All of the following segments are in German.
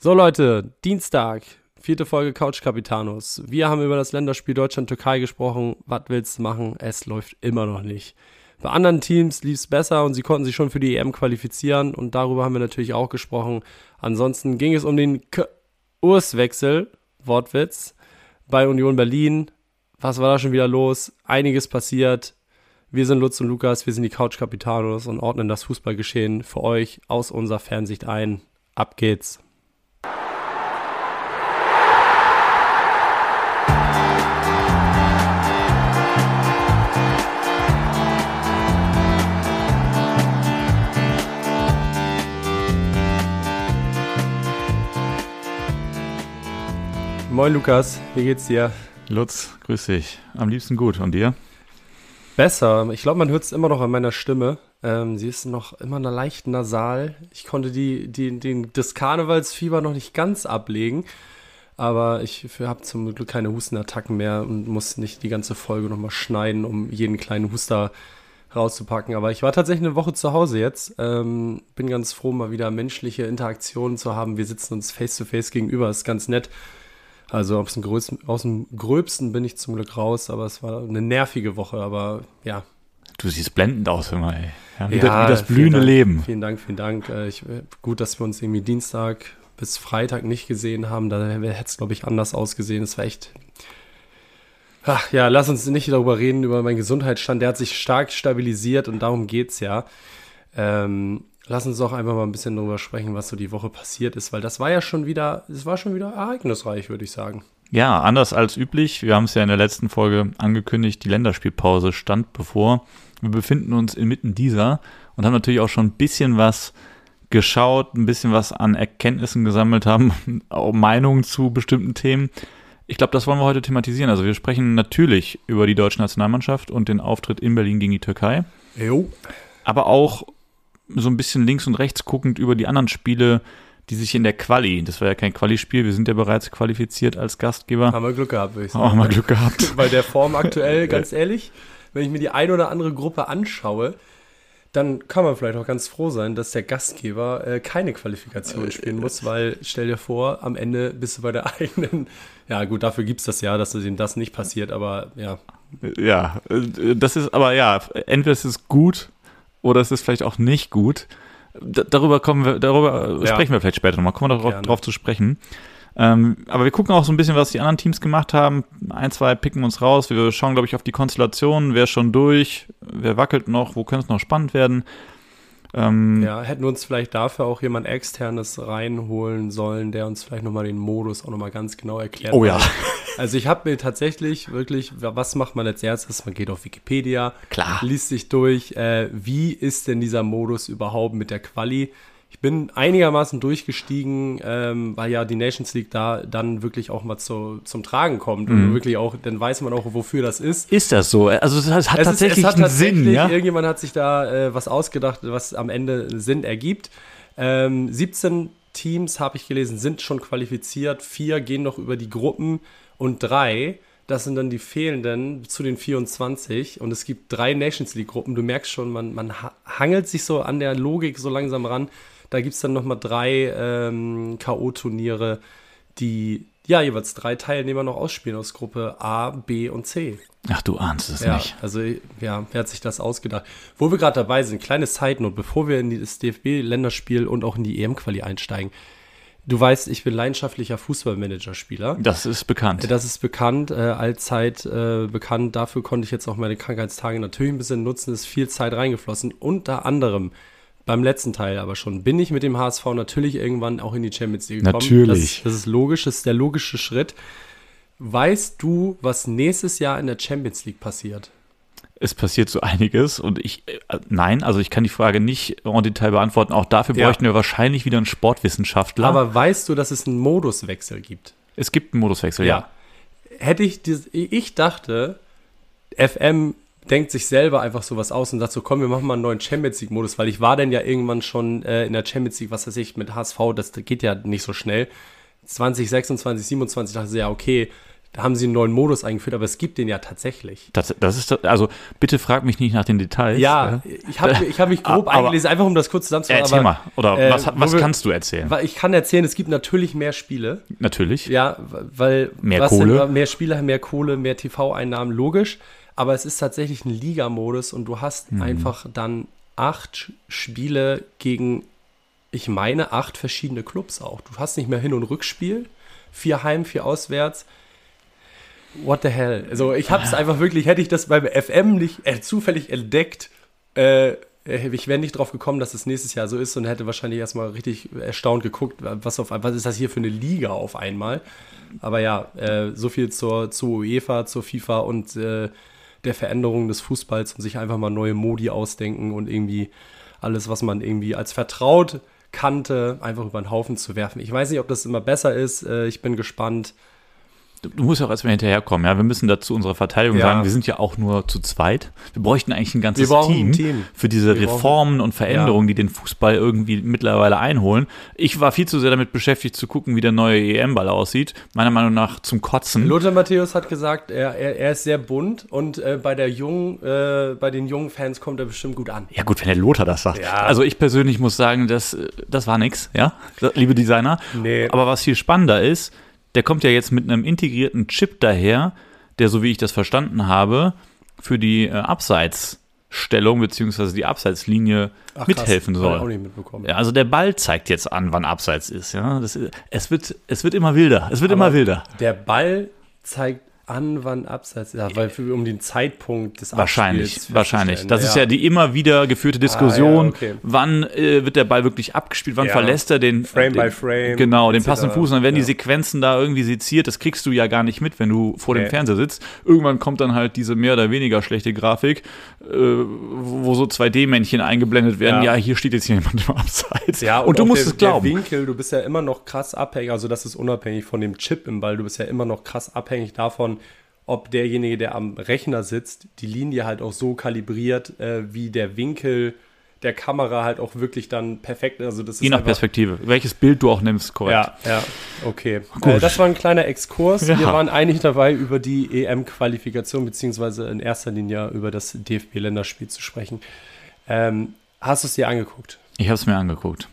So Leute, Dienstag, vierte Folge Couch Capitanus. Wir haben über das Länderspiel Deutschland-Türkei gesprochen. Was willst du machen? Es läuft immer noch nicht. Bei anderen Teams lief es besser und sie konnten sich schon für die EM qualifizieren und darüber haben wir natürlich auch gesprochen. Ansonsten ging es um den Kurswechsel, Wortwitz, bei Union Berlin. Was war da schon wieder los? Einiges passiert. Wir sind Lutz und Lukas, wir sind die Couch Capitanos und ordnen das Fußballgeschehen für euch aus unserer Fernsicht ein. Ab geht's. Moin Lukas, wie geht's dir? Lutz, grüß dich. Am liebsten gut. Und dir? Besser. Ich glaube, man hört es immer noch an meiner Stimme. Ähm, sie ist noch immer eine leicht nasal. Ich konnte die, die, den, das Karnevalsfieber noch nicht ganz ablegen. Aber ich habe zum Glück keine Hustenattacken mehr und muss nicht die ganze Folge nochmal schneiden, um jeden kleinen Huster rauszupacken. Aber ich war tatsächlich eine Woche zu Hause jetzt. Ähm, bin ganz froh, mal wieder menschliche Interaktionen zu haben. Wir sitzen uns face to face gegenüber. Ist ganz nett. Also aus dem, größten, aus dem Gröbsten bin ich zum Glück raus, aber es war eine nervige Woche, aber ja. Du siehst blendend aus, immer, ey. Ja, wie, ja, das, wie das blühende Dank, Leben. Vielen Dank, vielen Dank. Äh, ich, gut, dass wir uns irgendwie Dienstag bis Freitag nicht gesehen haben. Da hätte es, glaube ich, anders ausgesehen. Es war echt. Ach ja, lass uns nicht darüber reden, über meinen Gesundheitsstand. Der hat sich stark stabilisiert und darum geht es ja. Ähm, lass uns doch einfach mal ein bisschen darüber sprechen, was so die Woche passiert ist, weil das war ja schon wieder, es war schon wieder ereignisreich, würde ich sagen. Ja, anders als üblich. Wir haben es ja in der letzten Folge angekündigt, die Länderspielpause stand bevor. Wir befinden uns inmitten dieser und haben natürlich auch schon ein bisschen was geschaut, ein bisschen was an Erkenntnissen gesammelt haben, auch Meinungen zu bestimmten Themen. Ich glaube, das wollen wir heute thematisieren. Also wir sprechen natürlich über die deutsche Nationalmannschaft und den Auftritt in Berlin gegen die Türkei. Jo. Aber auch so ein bisschen links und rechts guckend über die anderen Spiele, die sich in der Quali, das war ja kein Quali-Spiel, wir sind ja bereits qualifiziert als Gastgeber. Haben wir Glück gehabt, würde ich sagen. Haben wir Glück gehabt. Bei der Form aktuell, ganz ehrlich, wenn ich mir die eine oder andere Gruppe anschaue, dann kann man vielleicht auch ganz froh sein, dass der Gastgeber äh, keine Qualifikation spielen muss, weil stell dir vor, am Ende bist du bei der eigenen. Ja, gut, dafür gibt es das ja, dass dem das nicht passiert, aber ja. Ja, äh, das ist aber ja, entweder ist es gut oder es ist vielleicht auch nicht gut. D darüber kommen wir, darüber ja. sprechen wir vielleicht später nochmal. Kommen wir darauf drauf zu sprechen. Ähm, aber wir gucken auch so ein bisschen, was die anderen Teams gemacht haben. Ein, zwei picken uns raus. Wir schauen, glaube ich, auf die Konstellation. Wer ist schon durch? Wer wackelt noch? Wo könnte es noch spannend werden? Ähm, ja, hätten wir uns vielleicht dafür auch jemand externes reinholen sollen, der uns vielleicht nochmal den Modus auch nochmal ganz genau erklärt. Oh ja. Also ich habe mir tatsächlich wirklich, was macht man als erstes? Man geht auf Wikipedia, Klar. liest sich durch, äh, wie ist denn dieser Modus überhaupt mit der Quali? Ich bin einigermaßen durchgestiegen, ähm, weil ja die Nations League da dann wirklich auch mal zu, zum Tragen kommt. Mhm. Und wirklich auch, dann weiß man auch, wofür das ist. Ist das so? Also es hat es tatsächlich ist, es hat einen tatsächlich, Sinn, ja? Irgendjemand hat sich da äh, was ausgedacht, was am Ende Sinn ergibt. Ähm, 17 Teams, habe ich gelesen, sind schon qualifiziert. Vier gehen noch über die Gruppen und drei das sind dann die fehlenden zu den 24 und es gibt drei Nations League Gruppen. Du merkst schon, man, man hangelt sich so an der Logik so langsam ran. Da gibt es dann nochmal drei ähm, K.O.-Turniere, die ja jeweils drei Teilnehmer noch ausspielen aus Gruppe A, B und C. Ach, du ahnst es ja, nicht. Also, ja, wer hat sich das ausgedacht? Wo wir gerade dabei sind, kleine Side-Note, bevor wir in das DFB-Länderspiel und auch in die EM-Quali einsteigen. Du weißt, ich bin leidenschaftlicher Fußballmanager-Spieler. Das ist bekannt. Das ist bekannt, äh, allzeit äh, bekannt. Dafür konnte ich jetzt auch meine Krankheitstage natürlich ein bisschen nutzen. Es ist viel Zeit reingeflossen. Unter anderem beim letzten Teil aber schon, bin ich mit dem HSV natürlich irgendwann auch in die Champions League gekommen. Natürlich. Das, das ist logisch, das ist der logische Schritt. Weißt du, was nächstes Jahr in der Champions League passiert? Es passiert so einiges und ich, äh, nein, also ich kann die Frage nicht en Detail beantworten. Auch dafür ja. bräuchten wir wahrscheinlich wieder einen Sportwissenschaftler. Aber weißt du, dass es einen Moduswechsel gibt? Es gibt einen Moduswechsel, ja. ja. Hätte ich, ich dachte, FM denkt sich selber einfach sowas aus und sagt so, komm, wir machen mal einen neuen Champions League-Modus, weil ich war denn ja irgendwann schon äh, in der Champions League, was weiß ich, mit HSV, das geht ja nicht so schnell. 20, 26, 27 dachte ich, ja, okay, Da haben sie einen neuen Modus eingeführt, aber es gibt den ja tatsächlich. Das, das ist, also bitte frag mich nicht nach den Details. Ja, ich habe ich hab mich grob Aber- eingelesen, einfach um das kurz zusammenzufassen. Erzähl aber, mal. Oder äh, was, was wir- kannst du erzählen? Ich kann erzählen, es gibt natürlich mehr Spiele. Natürlich. Ja, weil Mehr Kohle. Sind, mehr Spieler, mehr Kohle, mehr TV-Einnahmen, logisch. Aber es ist tatsächlich ein Ligamodus und du hast Mhm. einfach dann acht Spiele gegen, ich meine, acht verschiedene Clubs auch. Du hast nicht mehr Hin- und Rückspiel, vier Heim, vier auswärts. What the hell? Also ich habe es einfach wirklich, hätte ich das beim FM nicht äh, zufällig entdeckt, äh, ich wäre nicht drauf gekommen, dass es nächstes Jahr so ist und hätte wahrscheinlich erstmal richtig erstaunt geguckt, was, auf, was ist das hier für eine Liga auf einmal. Aber ja, äh, so viel zur, zur UEFA, zur FIFA und äh, der Veränderung des Fußballs und sich einfach mal neue Modi ausdenken und irgendwie alles, was man irgendwie als vertraut kannte, einfach über den Haufen zu werfen. Ich weiß nicht, ob das immer besser ist. Äh, ich bin gespannt. Du musst ja auch erstmal hinterherkommen, ja. Wir müssen dazu unserer Verteidigung Ja. sagen, wir sind ja auch nur zu zweit. Wir bräuchten eigentlich ein ganzes brauchen Team, ein Team. für diese Wir brauchen- Reformen und Veränderungen, die den Fußball irgendwie mittlerweile einholen. Ich war viel zu sehr damit beschäftigt zu gucken, wie der neue EM-Ball aussieht. Meiner Meinung nach zum Kotzen. Lothar Matthäus hat gesagt, er, er, er ist sehr bunt und äh, bei, der jungen, äh, bei den jungen Fans kommt er bestimmt gut an. Ja gut, wenn der Lothar das sagt. Ja. Also ich persönlich muss sagen, das, das war nix, ja, liebe Designer. Nee. Aber was viel spannender ist, der kommt ja jetzt mit einem integrierten Chip daher, der, so wie ich das verstanden habe, für die äh, Abseitsstellung beziehungsweise die Abseitslinie Ach, krass, mithelfen hab ich auch soll. nicht mitbekommen. Ja, also der Ball zeigt jetzt an, wann Abseits ist. Ja, das es wird, es wird immer wilder. Es wird immer Aber wilder. Der Ball zeigt an, wann Abseits ist. Ja, weil für, um den Zeitpunkt des Wahrscheinlich, Abspiels wahrscheinlich. Das ist ja die immer wieder geführte Diskussion. Ah, ja, okay. Wann äh, wird der Ball wirklich abgespielt? Wann Ja. verlässt er den Frame den, by Frame, Genau, den passenden Fuß. Und dann werden die Ja. Sequenzen da irgendwie seziert. Das kriegst du ja gar nicht mit, wenn du vor dem Nee. Fernseher sitzt. Irgendwann kommt dann halt diese mehr oder weniger schlechte Grafik, äh, wo so 2D-Männchen eingeblendet werden. Ja. Ja. hier steht jetzt jemand im Abseits. Ja, und, du auch musst der, es glauben. Der Winkel, du bist ja immer noch krass abhängig, also das ist unabhängig von dem Chip im Ball, du bist ja immer noch krass abhängig davon, ob derjenige, der am Rechner sitzt, die Linie halt auch so kalibriert, äh, wie der Winkel der Kamera halt auch wirklich dann perfekt ist. Also das Je nach Perspektive. Welches Bild du auch nimmst, korrekt. Ja, ja, okay. Gut. Äh, das war ein kleiner Exkurs. Ja. Wir waren eigentlich dabei, über die EM-Qualifikation, beziehungsweise in erster Linie über das DFB-Länderspiel zu sprechen. Ähm, hast du es dir angeguckt? Ich habe es mir angeguckt.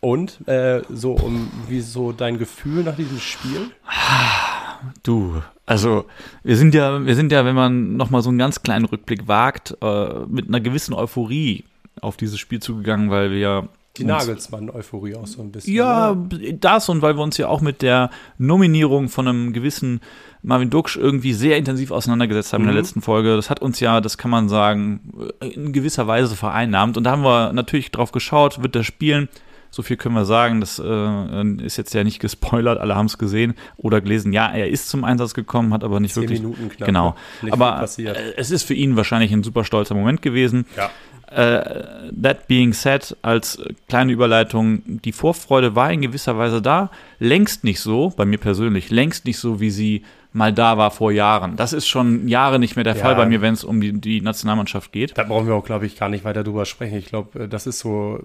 Und äh, so um wie so dein Gefühl nach diesem Spiel? Du, also wir sind ja, wir sind ja, wenn man nochmal so einen ganz kleinen Rückblick wagt, äh, mit einer gewissen Euphorie auf dieses Spiel zugegangen, weil wir Die Nagelsmann-Euphorie auch so ein bisschen. Ja, oder? das und weil wir uns ja auch mit der Nominierung von einem gewissen Marvin Duksch irgendwie sehr intensiv auseinandergesetzt haben in der Mhm. letzten Folge. Das hat uns ja, das kann man sagen, in gewisser Weise vereinnahmt. Und da haben wir natürlich drauf geschaut, wird er spielen. So viel können wir sagen, das äh, ist jetzt ja nicht gespoilert, alle haben es gesehen oder gelesen. Ja, er ist zum Einsatz gekommen, hat aber nicht Zehn wirklich. Minuten knapp. Genau. Viel aber passiert. äh, es ist für ihn wahrscheinlich ein super stolzer Moment gewesen. Ja. Äh, that being said, als kleine Überleitung, die Vorfreude war in gewisser Weise da, längst nicht so, bei mir persönlich, längst nicht so, wie sie mal da war vor Jahren. Das ist schon Jahre nicht mehr der Ja. Fall bei mir, wenn es um die, die Nationalmannschaft geht. Da brauchen wir auch, glaube ich, gar nicht weiter drüber sprechen. Ich glaube, äh, das ist so,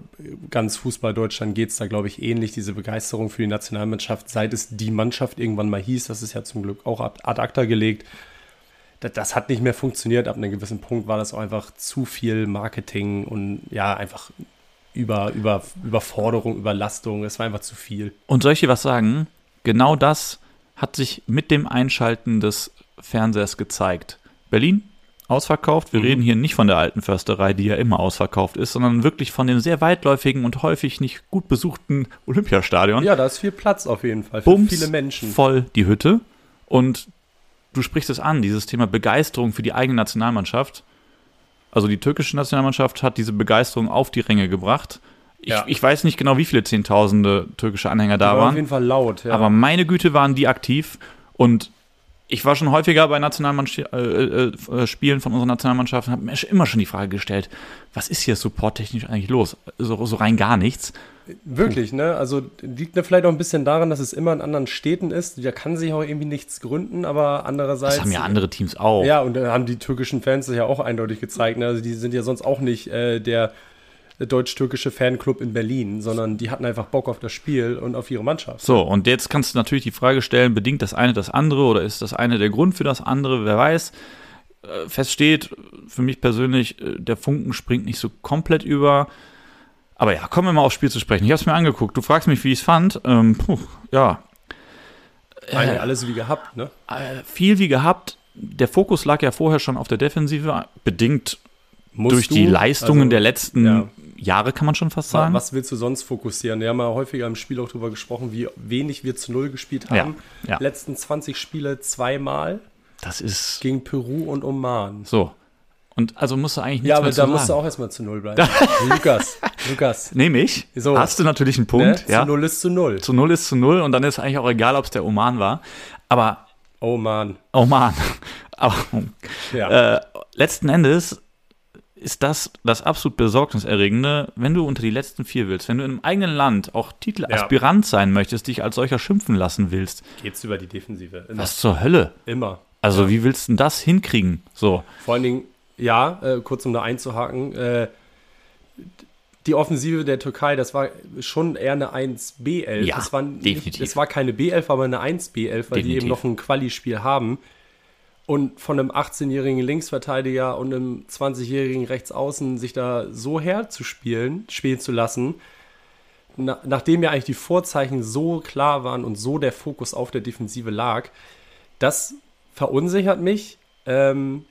ganz Fußball Deutschland geht es da, glaube ich, ähnlich, diese Begeisterung für die Nationalmannschaft, seit es die Mannschaft irgendwann mal hieß, das ist ja zum Glück auch ad ad acta gelegt. Das, das hat nicht mehr funktioniert. Ab einem gewissen Punkt war das auch einfach zu viel Marketing und ja, einfach über, über, Überforderung, Überlastung. Es war einfach zu viel. Und soll ich dir was sagen? Genau das hat sich mit dem Einschalten des Fernsehers gezeigt. Berlin, ausverkauft. Wir Mhm. reden hier nicht von der alten Försterei, die ja immer ausverkauft ist, sondern wirklich von dem sehr weitläufigen und häufig nicht gut besuchten Olympiastadion. Ja, da ist viel Platz auf jeden Fall für Bums viele Menschen. voll die Hütte. Und du sprichst es an, dieses Thema Begeisterung für die eigene Nationalmannschaft. Also die türkische Nationalmannschaft hat diese Begeisterung auf die Ränge gebracht. Ich, Ja. ich weiß nicht genau, wie viele Zehntausende türkische Anhänger da War waren. auf jeden Fall laut. Ja. Aber meine Güte waren die aktiv und ich war schon häufiger bei Nationalmannschaft, äh, äh, äh, Spielen von unserer Nationalmannschaft und habe mir immer schon die Frage gestellt, was ist hier supporttechnisch eigentlich los? So, so rein gar nichts. Wirklich, ne? Also liegt ne vielleicht auch ein bisschen daran, dass es immer in anderen Städten ist. Da kann sich auch irgendwie nichts gründen, aber andererseits. Das haben ja andere Teams auch. Ja, und da haben die türkischen Fans das ja auch eindeutig gezeigt. Ne? Also die sind ja sonst auch nicht äh, der deutsch-türkische Fanclub in Berlin, sondern die hatten einfach Bock auf das Spiel und auf ihre Mannschaft. So, und jetzt kannst du natürlich die Frage stellen, bedingt das eine das andere oder ist das eine der Grund für das andere? Wer weiß. Äh, fest steht, für mich persönlich, äh, der Funken springt nicht so komplett über. Aber ja, kommen wir mal aufs Spiel zu sprechen. Ich habe es mir angeguckt. Du fragst mich, wie ich es fand. Ähm, puh, ja. Eigentlich alles wie gehabt, ne? Äh, viel wie gehabt. Der Fokus lag ja vorher schon auf der Defensive, bedingt Musst durch die du? Leistungen Also, der letzten ja. Jahre, kann man schon fast sagen. Was willst du sonst fokussieren? Wir haben ja häufiger im Spiel auch darüber gesprochen, wie wenig wir zu Null gespielt Ja, haben. ja. Letzten 20 Spiele zweimal Das ist gegen Peru und Oman. so. Und also musst du eigentlich nichts Ja, aber da musst du sagen. auch erstmal zu Null bleiben. Lukas, Lukas. Nehme ich. So. Hast du natürlich einen Punkt. Ne? Ja. Zu Null ist zu Null. Zu null ist zu null und dann ist eigentlich auch egal, ob es der Oman war. Aber, Mann. oh Mann. Aber Ja. äh, letzten Endes ist das das absolut besorgniserregende, wenn du unter die letzten vier willst, wenn du im eigenen Land auch Titelaspirant sein möchtest, dich als solcher schimpfen lassen willst. Geht's über die Defensive. Immer. Was zur Hölle? Immer. Also wie willst du denn das hinkriegen? So. Vor allen Dingen, ja, äh, kurz um da einzuhaken, äh, die Offensive der Türkei, das war schon eher eine 1B11. Ja, das war nicht, definitiv. Das war keine B11, aber eine 1B11, weil die Definitiv. eben noch ein Quali-Spiel haben. Und von einem 18-jährigen Linksverteidiger und einem 20-jährigen Rechtsaußen sich da so herzuspielen, spielen zu lassen, na, nachdem ja eigentlich die Vorzeichen so klar waren und so der Fokus auf der Defensive lag, das verunsichert mich. Ähm,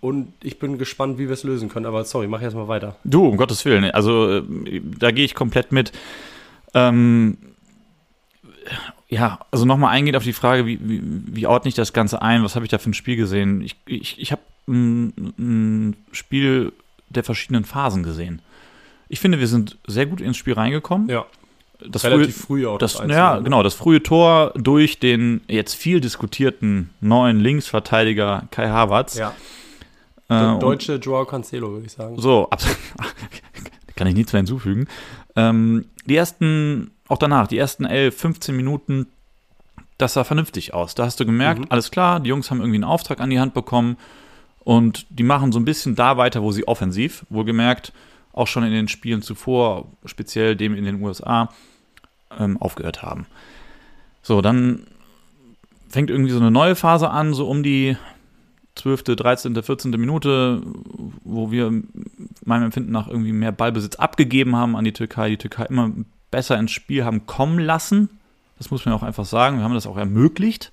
und ich bin gespannt, wie wir es lösen können. Aber sorry, mach erst mal weiter. Du, um Gottes Willen. Also äh, da gehe ich komplett mit. Ähm, ja, also nochmal eingehend auf die Frage, wie, wie, wie ordne ich das Ganze ein? Was habe ich da für ein Spiel gesehen? Ich, ich, ich habe ein, ein Spiel der verschiedenen Phasen gesehen. Ich finde, wir sind sehr gut ins Spiel reingekommen. Ja, Das relativ frühe, früh auch. das, 1 ja, ne? genau, das frühe Tor durch den jetzt viel diskutierten neuen Linksverteidiger Kai Havertz. Ja, Äh, der und- deutsche Joao Cancelo, würde ich sagen. so, absolut. Kann ich nichts mehr hinzufügen. Ähm, die ersten, auch danach, die ersten 11, 15 Minuten, das sah vernünftig aus. Da hast du gemerkt, Mhm. alles klar, die Jungs haben irgendwie einen Auftrag an die Hand bekommen und die machen so ein bisschen da weiter, wo sie offensiv, wohlgemerkt, auch schon in den Spielen zuvor, speziell dem in den USA, ähm, aufgehört haben. So, dann fängt irgendwie so eine neue Phase an, so um die 12., 13., 14. Minute, wo wir meinem Empfinden nach irgendwie mehr Ballbesitz abgegeben haben an die Türkei, die Türkei immer besser ins Spiel haben kommen lassen. Das muss man auch einfach sagen. Wir haben das auch ermöglicht.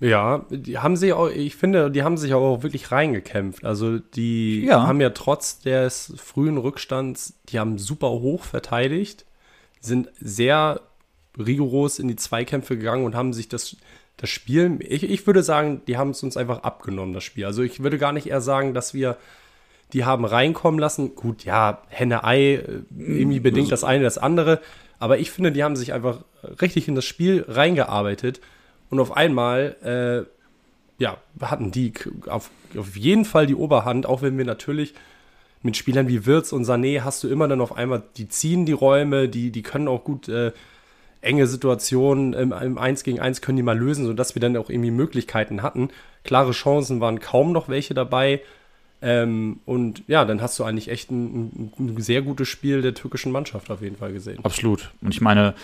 Ja, die haben sich auch, ich finde, die haben sich auch wirklich reingekämpft. Also die Ja. haben ja trotz des frühen Rückstands, die haben super hoch verteidigt, sind sehr rigoros in die Zweikämpfe gegangen und haben sich das, das Spiel, ich, ich würde sagen, die haben es uns einfach abgenommen, das Spiel. Also ich würde gar nicht eher sagen, dass wir die haben reinkommen lassen. Gut, ja, Henne-Ei, äh, irgendwie bedingt das eine das andere. Aber ich finde, die haben sich einfach richtig in das Spiel reingearbeitet. Und auf einmal, äh, ja, hatten die auf, auf jeden Fall die Oberhand, auch wenn wir natürlich mit Spielern wie Wirtz und Sané hast du immer dann auf einmal, die ziehen die Räume, die, die können auch gut äh, enge Situationen im, im 1 gegen 1 können die mal lösen, sodass wir dann auch irgendwie Möglichkeiten hatten. Klare Chancen waren kaum noch welche dabei. Ähm, und ja, dann hast du eigentlich echt ein, ein, sehr gutes Spiel der türkischen Mannschaft auf jeden Fall gesehen. Absolut. Und ich meine,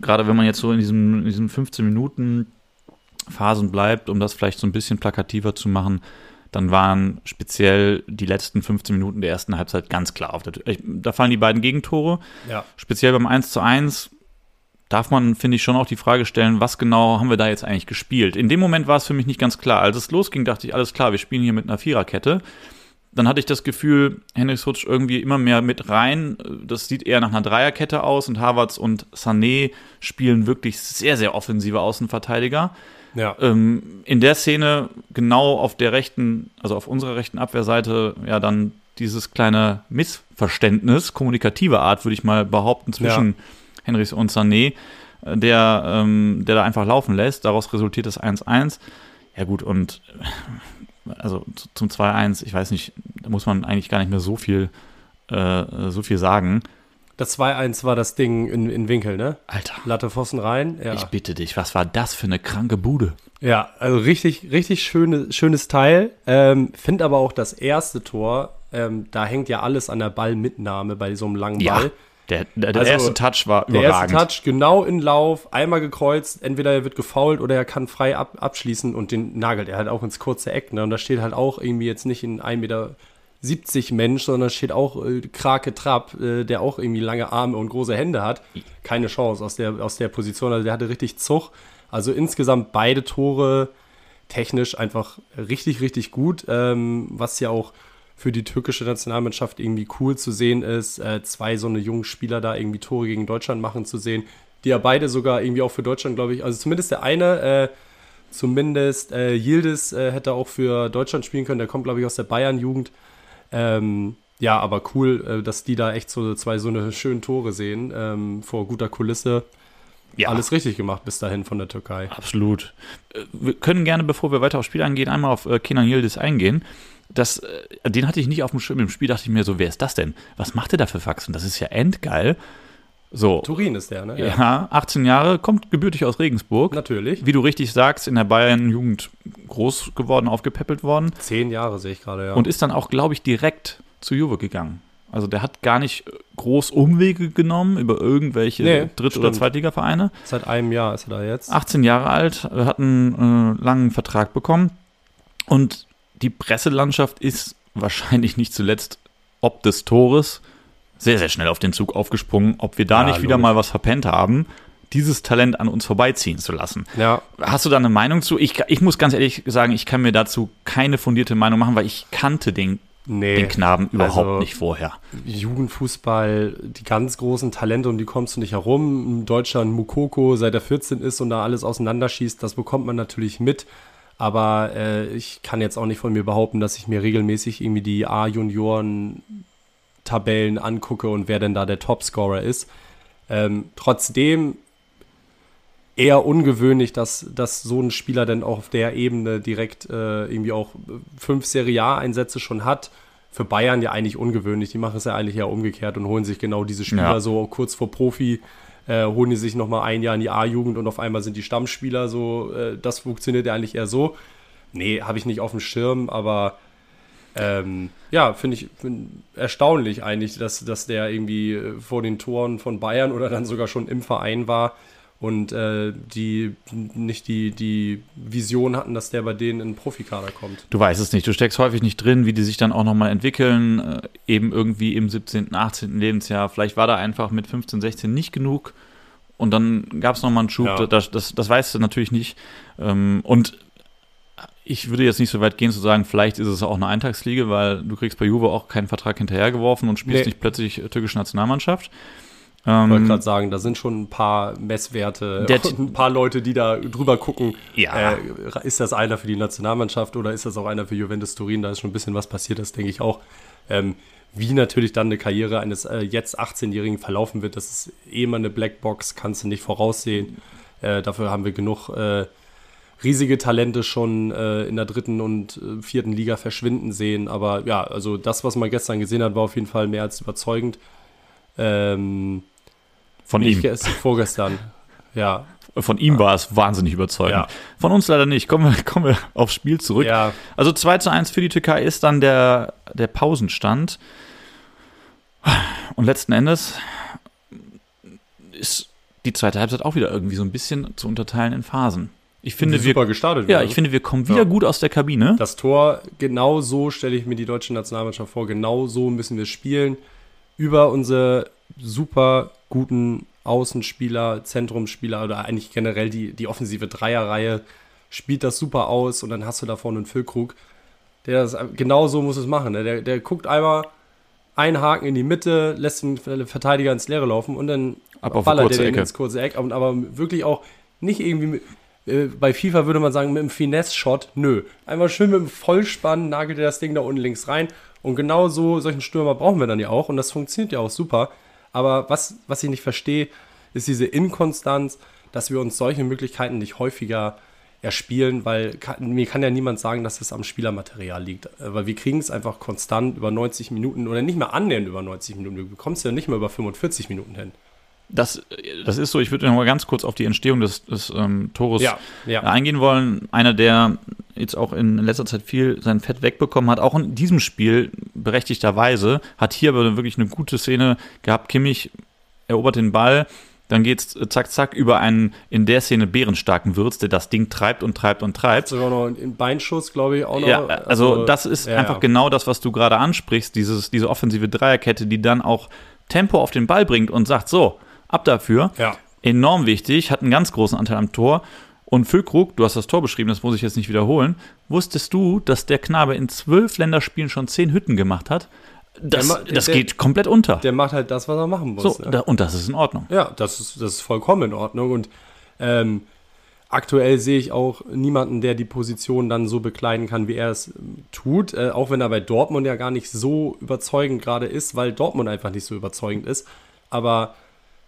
gerade wenn man jetzt so in diesem, in diesen 15 Minuten Phasen bleibt, um das vielleicht so ein bisschen plakativer zu machen, dann waren speziell die letzten 15 Minuten der ersten Halbzeit ganz klar auf der Tür. Da fallen die beiden Gegentore. Ja. Speziell beim 1 zu 1 darf man, finde ich, schon auch die Frage stellen, was genau haben wir da jetzt eigentlich gespielt? In dem Moment war es für mich nicht ganz klar. Als es losging, dachte ich, alles klar, wir spielen hier mit einer Viererkette. Dann hatte ich das Gefühl, Henrik rutscht irgendwie immer mehr mit rein. Das sieht eher nach einer Dreierkette aus und Havertz und Sané spielen wirklich sehr, sehr offensive Außenverteidiger. Ja. Ähm, in der Szene genau auf der rechten, also auf unserer rechten Abwehrseite, ja dann dieses kleine Missverständnis, kommunikativer Art, würde ich mal behaupten, zwischen Henrichs und Sané, äh, der, ähm, der da einfach laufen lässt. Daraus resultiert das 1-1. Ja gut, und äh, also zu- zum 2-1, ich weiß nicht, da muss man eigentlich gar nicht mehr so viel, äh, so viel sagen. Das 2-1 war das Ding in, in Winkel, ne? Alter, Latte Pfosten rein. Ja. ich bitte dich, was war das für eine kranke Bude? Ja, also richtig, richtig schöne, schönes Teil. Ähm, Finde aber auch das erste Tor ähm, da hängt ja alles an der Ballmitnahme bei so einem langen Ball. Ja, der, der, der also, erste Touch war überragend. Der erste Touch genau in Lauf, einmal gekreuzt, entweder er wird gefault oder er kann frei ab, abschließen und den nagelt er halt auch ins kurze Eck. Ne? Und da steht halt auch irgendwie jetzt nicht in 1,70 Meter Mensch, sondern steht auch äh, Krake Trapp, äh, der auch irgendwie lange Arme und große Hände hat. Keine Chance aus der, aus der Position. Also der hatte richtig Zug. Also insgesamt beide Tore technisch einfach richtig, richtig gut, ähm, was ja auch für die türkische Nationalmannschaft irgendwie cool zu sehen ist, äh, zwei so eine jungen Spieler da irgendwie Tore gegen Deutschland machen zu sehen, die ja beide sogar irgendwie auch für Deutschland, glaube ich, also zumindest der eine, äh, zumindest äh, Yildiz äh, hätte auch für Deutschland spielen können, der kommt, glaube ich, aus der Bayern-Jugend. Ähm, ja, aber cool, äh, dass die da echt so zwei so eine schönen Tore sehen, ähm, vor guter Kulisse. Ja. Alles richtig gemacht bis dahin von der Türkei. Absolut. Äh, wir können gerne, bevor wir weiter aufs Spiel eingehen, einmal auf Kenan Yildiz eingehen das, äh, den hatte ich nicht auf dem Schirm. Im Spiel dachte ich mir so, wer ist das denn? Was macht der da für Faxen? Das ist ja endgeil. So. Turin ist der, ne? Ja. ja, 18 Jahre, kommt gebürtig aus Regensburg. Natürlich. Wie du richtig sagst, in der Bayern-Jugend groß geworden, aufgepäppelt worden. Zehn Jahre sehe ich gerade, ja. Und ist dann auch, glaube ich, direkt zu Juve gegangen. Also der hat gar nicht groß Umwege genommen über irgendwelche nee, Dritt- stimmt. oder Zweitligavereine. Seit einem Jahr ist er da jetzt. 18 Jahre alt, hat einen äh, langen Vertrag bekommen und die Presselandschaft ist wahrscheinlich nicht zuletzt ob des Tores sehr, sehr schnell auf den Zug aufgesprungen, ob wir da ja, nicht logisch. wieder mal was verpennt haben, dieses Talent an uns vorbeiziehen zu lassen. Ja. Hast du da eine Meinung zu? Ich, ich muss ganz ehrlich sagen, ich kann mir dazu keine fundierte Meinung machen, weil ich kannte den, nee, den Knaben überhaupt also, nicht vorher. Jugendfußball, die ganz großen Talente, um die kommst du nicht herum. In Deutschland Mukoko, seit er 14 ist und da alles auseinanderschießt, das bekommt man natürlich mit. Aber äh, ich kann jetzt auch nicht von mir behaupten, dass ich mir regelmäßig irgendwie die A-Junioren-Tabellen angucke und wer denn da der Topscorer ist. Ähm, trotzdem eher ungewöhnlich, dass, dass so ein Spieler dann auch auf der Ebene direkt äh, irgendwie auch fünf Serie A-Einsätze schon hat. Für Bayern ja eigentlich ungewöhnlich. Die machen es ja eigentlich eher umgekehrt und holen sich genau diese Spieler ja. so kurz vor Profi äh, holen die sich nochmal ein Jahr in die A-Jugend und auf einmal sind die Stammspieler so, äh, das funktioniert ja eigentlich eher so. Nee, habe ich nicht auf dem Schirm, aber ähm, ja, finde ich find erstaunlich eigentlich, dass, dass der irgendwie äh, vor den Toren von Bayern oder dann sogar schon im Verein war und äh, die nicht die, die Vision hatten, dass der bei denen in den Profikader kommt. Du weißt es nicht, du steckst häufig nicht drin, wie die sich dann auch nochmal entwickeln, äh, eben irgendwie im 17., 18. Lebensjahr. Vielleicht war da einfach mit 15, 16 nicht genug und dann gab es nochmal einen Schub, ja. das, das, das weißt du natürlich nicht. Ähm, und ich würde jetzt nicht so weit gehen zu sagen, vielleicht ist es auch eine Eintagsfliege, weil du kriegst bei Juve auch keinen Vertrag hinterhergeworfen und spielst nee. nicht plötzlich türkische Nationalmannschaft. Ähm, ich wollte gerade sagen, da sind schon ein paar Messwerte, ein paar Leute, die da drüber gucken. Ja. Äh, ist das einer für die Nationalmannschaft oder ist das auch einer für Juventus Turin? Da ist schon ein bisschen was passiert, das denke ich auch. Ähm, wie natürlich dann eine Karriere eines äh, jetzt 18-Jährigen verlaufen wird, das ist eh immer eine Blackbox, kannst du nicht voraussehen. Äh, dafür haben wir genug äh, riesige Talente schon äh, in der dritten und äh, vierten Liga verschwinden sehen. Aber ja, also das, was man gestern gesehen hat, war auf jeden Fall mehr als überzeugend. Ähm, von ihm. Vorgestern, ja. Von ihm war es wahnsinnig überzeugend. Ja. Von uns leider nicht. Kommen wir, kommen wir aufs Spiel zurück. Ja. Also 2 zu 1 für die Türkei ist dann der, der Pausenstand. Und letzten Endes ist die zweite Halbzeit auch wieder irgendwie so ein bisschen zu unterteilen in Phasen. Ich finde, wir, super gestartet. Ja, ich finde, wir kommen wieder ja. gut aus der Kabine. Das Tor, genau so stelle ich mir die deutsche Nationalmannschaft vor. Genau so müssen wir spielen. Über unsere super guten Außenspieler, Zentrumsspieler oder eigentlich generell die, die offensive Dreierreihe spielt das super aus und dann hast du da vorne einen Füllkrug. Der das, genau so muss es machen. Ne? Der, der guckt einmal einen Haken in die Mitte, lässt den Verteidiger ins Leere laufen und dann Ab auf ballert der den ins kurze Eck. Aber wirklich auch nicht irgendwie äh, bei FIFA würde man sagen, mit einem Finesse-Shot, nö. Einmal schön mit dem Vollspann nagelt er das Ding da unten links rein. Und genau so, solchen Stürmer brauchen wir dann ja auch. Und das funktioniert ja auch super. Aber was, was ich nicht verstehe, ist diese Inkonstanz, dass wir uns solche Möglichkeiten nicht häufiger erspielen, weil kann, mir kann ja niemand sagen, dass es am Spielermaterial liegt. Äh, weil wir kriegen es einfach konstant über 90 Minuten oder nicht mehr annähernd über 90 Minuten. Du bekommst ja nicht mehr über 45 Minuten hin. Das, das ist so, ich würde noch mal ganz kurz auf die Entstehung des, des ähm, Tores Ja, ja. eingehen wollen. Einer, der jetzt auch in letzter Zeit viel sein Fett wegbekommen hat, auch in diesem Spiel berechtigterweise, hat hier aber wirklich eine gute Szene gehabt. Kimmich erobert den Ball, dann geht's äh, zack, zack über einen in der Szene bärenstarken Wirtz, der das Ding treibt und treibt und treibt. Sogar noch einen Beinschuss, glaube ich, auch noch. Ja, also das ist ja, einfach ja. genau das, was du gerade ansprichst, dieses, diese offensive Dreierkette, die dann auch Tempo auf den Ball bringt und sagt, so, ab dafür. Ja. Enorm wichtig, hat einen ganz großen Anteil am Tor. Und Füllkrug, du hast das Tor beschrieben, das muss ich jetzt nicht wiederholen. Wusstest du, dass der Knabe in zwölf Länderspielen schon zehn Hütten gemacht hat? Das, Der das der- geht komplett unter. Der macht halt das, was er machen muss. so, ne? da, und das ist in Ordnung. Ja, das ist, das ist vollkommen in Ordnung. Und ähm, aktuell sehe ich auch niemanden, der die Position dann so bekleiden kann, wie er es ähm, tut. Äh, auch wenn er bei Dortmund ja gar nicht so überzeugend gerade ist, weil Dortmund einfach nicht so überzeugend ist. Aber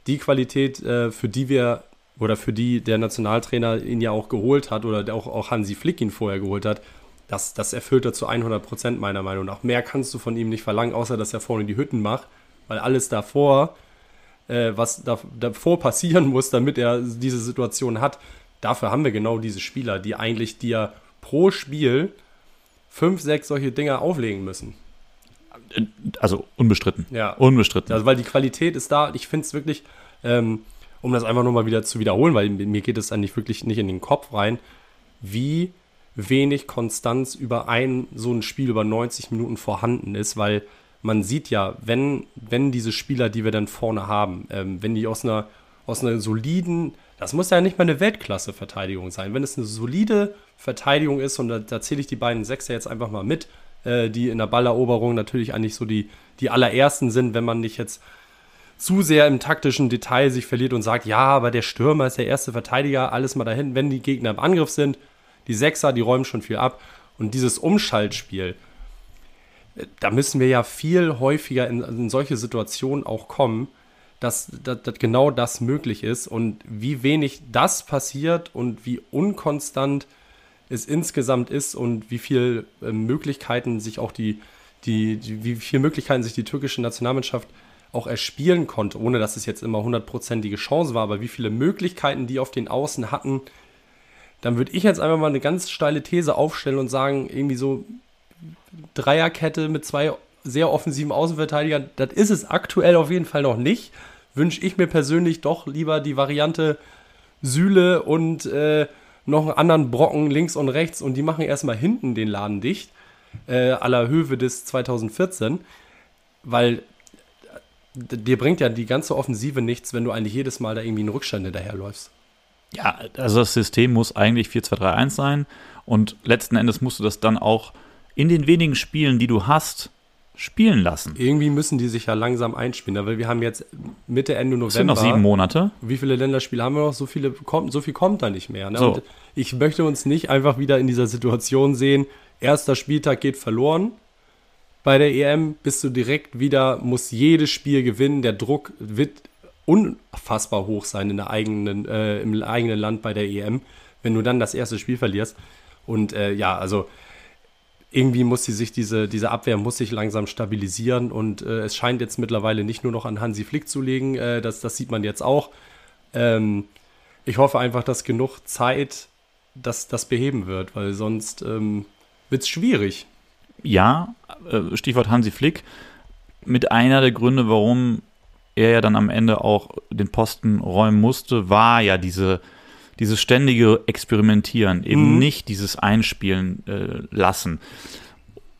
die Qualität, äh, für die wir oder für die der Nationaltrainer ihn ja auch geholt hat oder der auch, auch Hansi Flick ihn vorher geholt hat, das, das erfüllt er zu 100 Prozent meiner Meinung nach. Mehr kannst du von ihm nicht verlangen, außer dass er vorne die Hütten macht, weil alles davor äh, was da, davor passieren muss, damit er diese Situation hat. Dafür haben wir genau diese Spieler, die eigentlich dir pro Spiel fünf, sechs solche Dinger auflegen müssen. Also unbestritten. Ja. Unbestritten. Also, weil die Qualität ist da. Ich finde es wirklich, ähm, um das einfach nochmal wieder zu wiederholen, weil mir geht es eigentlich wirklich nicht in den Kopf rein, wie wenig Konstanz über ein so ein Spiel über 90 Minuten vorhanden ist, weil man sieht ja, wenn, wenn diese Spieler, die wir dann vorne haben, ähm, wenn die aus einer, aus einer soliden, das muss ja nicht mal eine Weltklasse-Verteidigung sein, wenn es eine solide Verteidigung ist, und da, da zähle ich die beiden Sechser jetzt einfach mal mit, äh, die in der Balleroberung natürlich eigentlich so die, die allerersten sind, wenn man nicht jetzt zu sehr im taktischen Detail sich verliert und sagt, ja, aber der Stürmer ist der erste Verteidiger, alles mal dahin, wenn die Gegner im Angriff sind, die Sechser, die räumen schon viel ab. Und dieses Umschaltspiel, äh, da müssen wir ja viel häufiger in, in solche Situationen auch kommen, dass, dass, dass genau das möglich ist und wie wenig das passiert und wie unkonstant es insgesamt ist und wie viel äh, Möglichkeiten sich auch die, die, die, wie viel Möglichkeiten sich die türkische Nationalmannschaft auch erspielen konnte, ohne dass es jetzt immer hundertprozentige Chance war, aber wie viele Möglichkeiten die auf den Außen hatten, dann würde ich jetzt einfach mal eine ganz steile These aufstellen und sagen, irgendwie so Dreierkette mit zwei sehr offensiven Außenverteidigern, das ist es aktuell auf jeden Fall noch nicht. Wünsche ich mir persönlich doch lieber die Variante Sühle und äh, noch einen anderen Brocken links und rechts und die machen erstmal hinten den Laden dicht, äh, aller Höhe des 2014, weil äh, dir bringt ja die ganze Offensive nichts, wenn du eigentlich jedes Mal da irgendwie einen Rückstand hinterherläufst. Ja, also das System muss eigentlich 4-2-3-1 sein und letzten Endes musst du das dann auch in den wenigen Spielen, die du hast, spielen lassen. Irgendwie müssen die sich ja langsam einspielen, weil wir haben jetzt Mitte, Ende November. Es sind noch sieben Monate. Wie viele Länderspiele haben wir noch? So, viele kommt, so viel kommt da nicht mehr. Ne? So. Und ich möchte uns nicht einfach wieder in dieser Situation sehen, erster Spieltag geht verloren. Bei der EM bist du direkt wieder, muss jedes Spiel gewinnen. Der Druck wird unfassbar hoch sein in der eigenen, äh, im eigenen Land bei der EM, wenn du dann das erste Spiel verlierst. Und äh, ja, also irgendwie muss sie sich diese, diese Abwehr muss sich langsam stabilisieren und äh, es scheint jetzt mittlerweile nicht nur noch an Hansi Flick zu liegen, äh, das, das sieht man jetzt auch. Ähm, ich hoffe einfach, dass genug Zeit das, das beheben wird, weil sonst ähm, wird es schwierig. Ja, äh, Stichwort Hansi Flick, mit einer der Gründe, warum er ja dann am Ende auch den Posten räumen musste, war ja diese, dieses ständige Experimentieren, eben Mhm. nicht dieses Einspielen äh, lassen.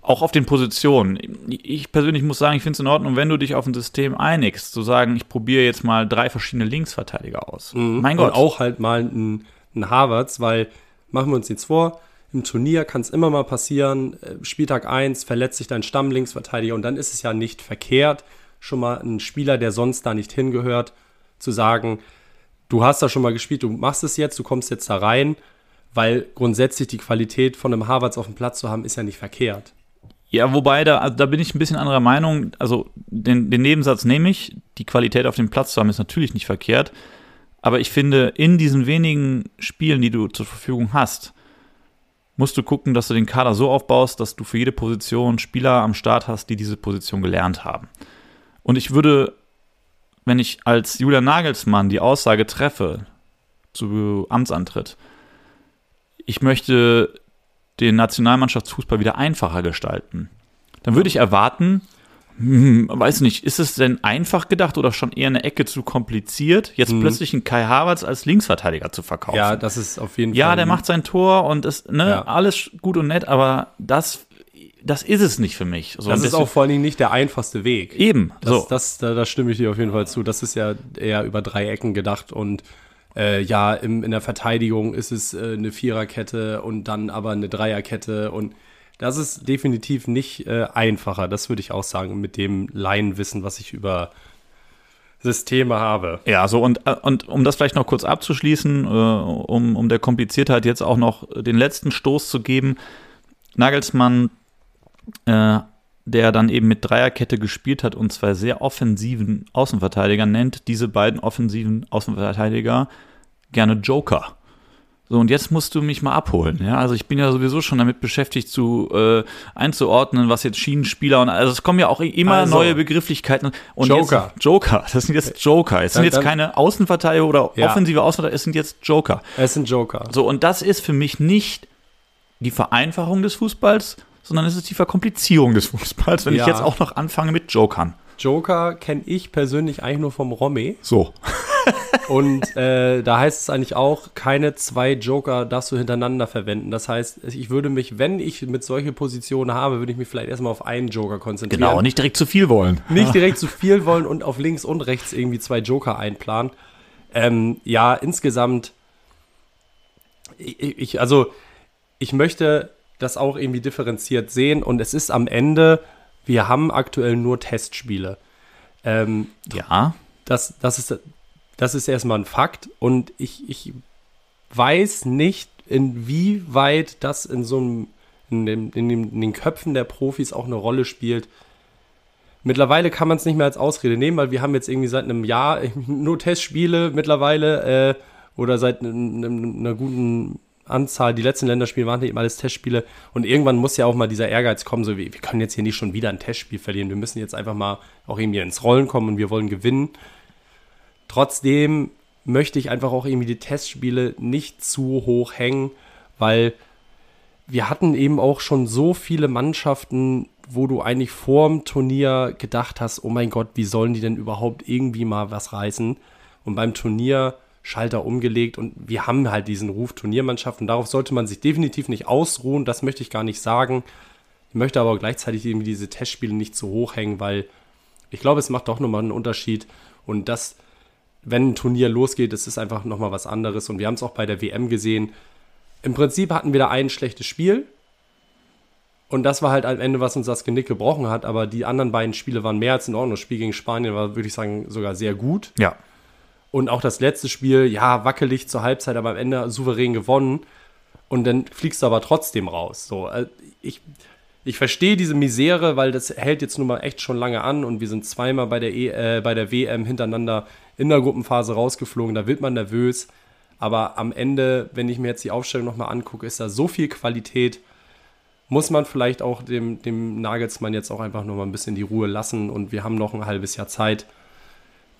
Auch auf den Positionen. Ich persönlich muss sagen, ich finde es in Ordnung, wenn du dich auf ein System einigst, zu sagen, ich probiere jetzt mal drei verschiedene Linksverteidiger aus. Mein Gott. Und auch halt mal ein, ein Harvards, weil, machen wir uns nichts vor, im Turnier kann es immer mal passieren, äh, Spieltag 1 verletzt sich dein Stammlinksverteidiger und dann ist es ja nicht verkehrt, schon mal einen Spieler, der sonst da nicht hingehört, zu sagen, du hast da schon mal gespielt, du machst es jetzt, du kommst jetzt da rein, weil grundsätzlich die Qualität von einem Harvards auf dem Platz zu haben, ist ja nicht verkehrt. Ja, wobei, da, da bin ich ein bisschen anderer Meinung. Also den, den Nebensatz nehme ich. Die Qualität auf dem Platz zu haben, ist natürlich nicht verkehrt. Aber ich finde, in diesen wenigen Spielen, die du zur Verfügung hast, musst du gucken, dass du den Kader so aufbaust, dass du für jede Position Spieler am Start hast, die diese Position gelernt haben. Und ich würde wenn ich als Julian Nagelsmann die Aussage treffe zu Amtsantritt, ich möchte den Nationalmannschaftsfußball wieder einfacher gestalten, dann würde ich erwarten, hm, weiß nicht, ist es denn einfach gedacht oder schon eher eine Ecke zu kompliziert, jetzt mhm. plötzlich einen Kai Havertz als Linksverteidiger zu verkaufen? Ja, das ist auf jeden ja, Fall. Ja, der macht sein Tor und ist, ne, ja. alles gut und nett, aber das das ist es nicht für mich. So, das ist auch vor allen Dingen nicht der einfachste Weg. Eben. Das, so. das, da, da stimme ich dir auf jeden Fall zu. Das ist ja eher über drei Ecken gedacht und äh, ja, im, in der Verteidigung ist es äh, eine Viererkette und dann aber eine Dreierkette und das ist definitiv nicht äh, einfacher, das würde ich auch sagen, mit dem Laienwissen, was ich über Systeme habe. Ja, so und, äh, und um das vielleicht noch kurz abzuschließen, äh, um, um der Kompliziertheit jetzt auch noch den letzten Stoß zu geben. Nagelsmann, äh, der dann eben mit Dreierkette gespielt hat und zwei sehr offensiven Außenverteidigern, nennt diese beiden offensiven Außenverteidiger gerne Joker. So, und jetzt musst du mich mal abholen. Ja, also ich bin ja sowieso schon damit beschäftigt, zu äh, einzuordnen, was jetzt Schienenspieler und also es kommen ja auch immer also, neue Begrifflichkeiten. Und Joker. Jetzt, Joker, das sind jetzt Joker. Es sind jetzt keine Außenverteidiger oder ja. offensive Außenverteidiger, es sind jetzt Joker. Es sind Joker. So, und das ist für mich nicht die Vereinfachung des Fußballs, sondern es ist die Verkomplizierung des Fußballs, wenn ja. ich jetzt auch noch anfange mit Jokern. Joker kenne ich persönlich eigentlich nur vom Romme. So. Und äh, da heißt es eigentlich auch, keine zwei Joker darfst du hintereinander verwenden. Das heißt, ich würde mich, wenn ich mit solche Positionen habe, würde ich mich vielleicht erstmal auf einen Joker konzentrieren. Genau, nicht direkt zu viel wollen. Nicht direkt zu viel wollen und auf links und rechts irgendwie zwei Joker einplanen. Ähm, ja, insgesamt, ich, ich, also ich möchte das auch irgendwie differenziert sehen und es ist am Ende, wir haben aktuell nur Testspiele. Ähm, ja. Das, das ist das ist erstmal ein Fakt und ich, ich weiß nicht, inwieweit das in so einem, in, dem, in, dem, in den Köpfen der Profis auch eine Rolle spielt. Mittlerweile kann man es nicht mehr als Ausrede nehmen, weil wir haben jetzt irgendwie seit einem Jahr nur Testspiele mittlerweile äh, oder seit einer guten Anzahl, die letzten Länderspiele waren eben alles Testspiele und irgendwann muss ja auch mal dieser Ehrgeiz kommen, so wie, wir können jetzt hier nicht schon wieder ein Testspiel verlieren, wir müssen jetzt einfach mal auch irgendwie ins Rollen kommen und wir wollen gewinnen. Trotzdem möchte ich einfach auch irgendwie die Testspiele nicht zu hoch hängen, weil wir hatten eben auch schon so viele Mannschaften, wo du eigentlich vorm Turnier gedacht hast, oh mein Gott, wie sollen die denn überhaupt irgendwie mal was reißen? Und beim Turnier Schalter umgelegt und wir haben halt diesen Ruf Turniermannschaft und darauf sollte man sich definitiv nicht ausruhen, das möchte ich gar nicht sagen. Ich möchte aber gleichzeitig irgendwie diese Testspiele nicht zu hoch hängen, weil ich glaube, es macht doch nochmal einen Unterschied und das wenn ein Turnier losgeht, ist es einfach nochmal was anderes. Und wir haben es auch bei der WM gesehen. Im Prinzip hatten wir da ein schlechtes Spiel. Und das war halt am Ende, was uns das Genick gebrochen hat. Aber die anderen beiden Spiele waren mehr als in Ordnung. Das Spiel gegen Spanien war, würde ich sagen, sogar sehr gut. Ja. Und auch das letzte Spiel, ja, wackelig zur Halbzeit, aber am Ende souverän gewonnen. Und dann fliegst du aber trotzdem raus. So, äh, ich, ich verstehe diese Misere, weil das hält jetzt nun mal echt schon lange an und wir sind zweimal bei der, e, äh, bei der WM hintereinander in der Gruppenphase rausgeflogen. Da wird man nervös. Aber am Ende, wenn ich mir jetzt die Aufstellung nochmal angucke, ist da so viel Qualität. Muss man vielleicht auch dem, dem Nagelsmann jetzt auch einfach nochmal ein bisschen die Ruhe lassen und wir haben noch ein halbes Jahr Zeit.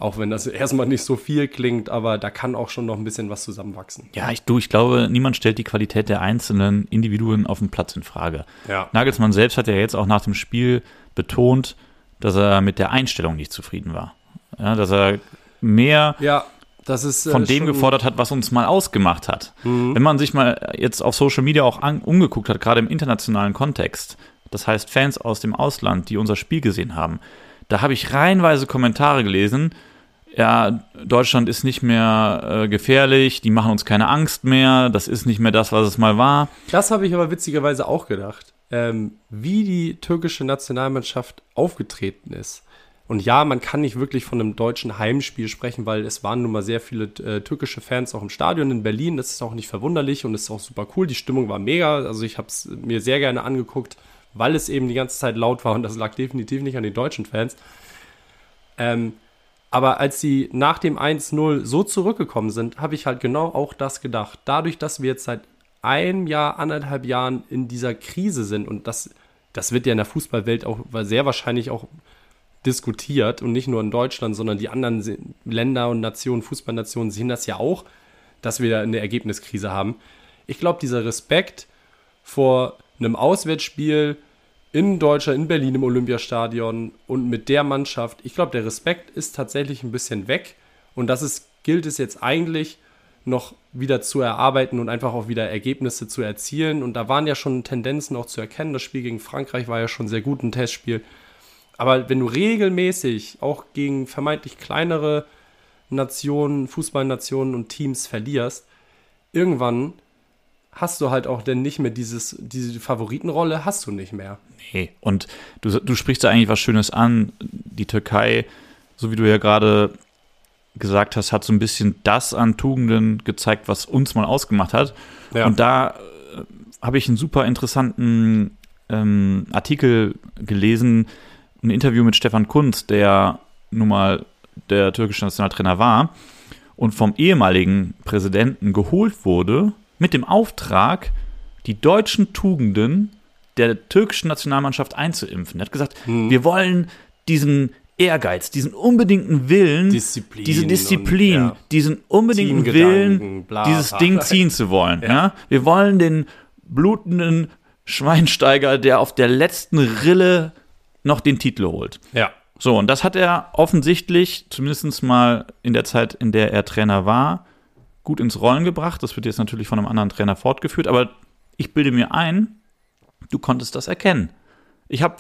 Auch wenn das erstmal nicht so viel klingt, aber da kann auch schon noch ein bisschen was zusammenwachsen. Ja, ich, du, ich glaube, niemand stellt die Qualität der einzelnen Individuen auf dem Platz in Frage. Ja. Nagelsmann selbst hat ja jetzt auch nach dem Spiel betont, dass er mit der Einstellung nicht zufrieden war. Ja, dass er mehr ja, ist, äh, von dem gefordert hat, was uns mal ausgemacht hat. Mhm. Wenn man sich mal jetzt auf Social Media auch an, umgeguckt hat, gerade im internationalen Kontext, das heißt Fans aus dem Ausland, die unser Spiel gesehen haben, da habe ich reihenweise Kommentare gelesen, ja, Deutschland ist nicht mehr äh, gefährlich, die machen uns keine Angst mehr, das ist nicht mehr das, was es mal war. Das habe ich aber witzigerweise auch gedacht, ähm, wie die türkische Nationalmannschaft aufgetreten ist. Und ja, man kann nicht wirklich von einem deutschen Heimspiel sprechen, weil es waren nun mal sehr viele äh, türkische Fans auch im Stadion in Berlin. Das ist auch nicht verwunderlich und ist auch super cool. Die Stimmung war mega. Also ich habe es mir sehr gerne angeguckt, weil es eben die ganze Zeit laut war und das lag definitiv nicht an den deutschen Fans. Ähm, aber als sie nach dem 1-0 so zurückgekommen sind, habe ich halt genau auch das gedacht. Dadurch, dass wir jetzt seit einem Jahr, anderthalb Jahren in dieser Krise sind und das, das wird ja in der Fußballwelt auch sehr wahrscheinlich auch diskutiert und nicht nur in Deutschland, sondern die anderen Länder und Nationen, Fußballnationen sehen das ja auch, dass wir da eine Ergebniskrise haben. Ich glaube, dieser Respekt vor einem Auswärtsspiel in Deutschland, in Berlin im Olympiastadion und mit der Mannschaft, ich glaube, der Respekt ist tatsächlich ein bisschen weg und das ist, gilt es jetzt eigentlich noch wieder zu erarbeiten und einfach auch wieder Ergebnisse zu erzielen. Und da waren ja schon Tendenzen auch zu erkennen. Das Spiel gegen Frankreich war ja schon sehr gut, ein Testspiel. Aber wenn du regelmäßig auch gegen vermeintlich kleinere Nationen, Fußballnationen und Teams verlierst, irgendwann hast du halt auch dann nicht mehr dieses, diese Favoritenrolle, hast du nicht mehr. Nee. Und du, du sprichst da eigentlich was Schönes an. Die Türkei, so wie du ja gerade gesagt hast, hat so ein bisschen das an Tugenden gezeigt, was uns mal ausgemacht hat. Ja. Und da äh, habe ich einen super interessanten ähm, Artikel gelesen, ein Interview mit Stefan Kunz, der nun mal der türkische Nationaltrainer war und vom ehemaligen Präsidenten geholt wurde mit dem Auftrag, die deutschen Tugenden der türkischen Nationalmannschaft einzuimpfen. Er hat gesagt, wir wollen diesen Ehrgeiz, diesen unbedingten Willen, Disziplin diese und, Disziplin, ja. diesen unbedingten Willen, bla, dieses bla. Ding ziehen zu wollen. Ja. Wir wollen den blutenden Schweinsteiger, der auf der letzten Rille noch den Titel holt. Ja. So, und das hat er offensichtlich, zumindest mal in der Zeit, in der er Trainer war, gut ins Rollen gebracht. Das wird jetzt natürlich von einem anderen Trainer fortgeführt, aber ich bilde mir ein, du konntest das erkennen. Ich habe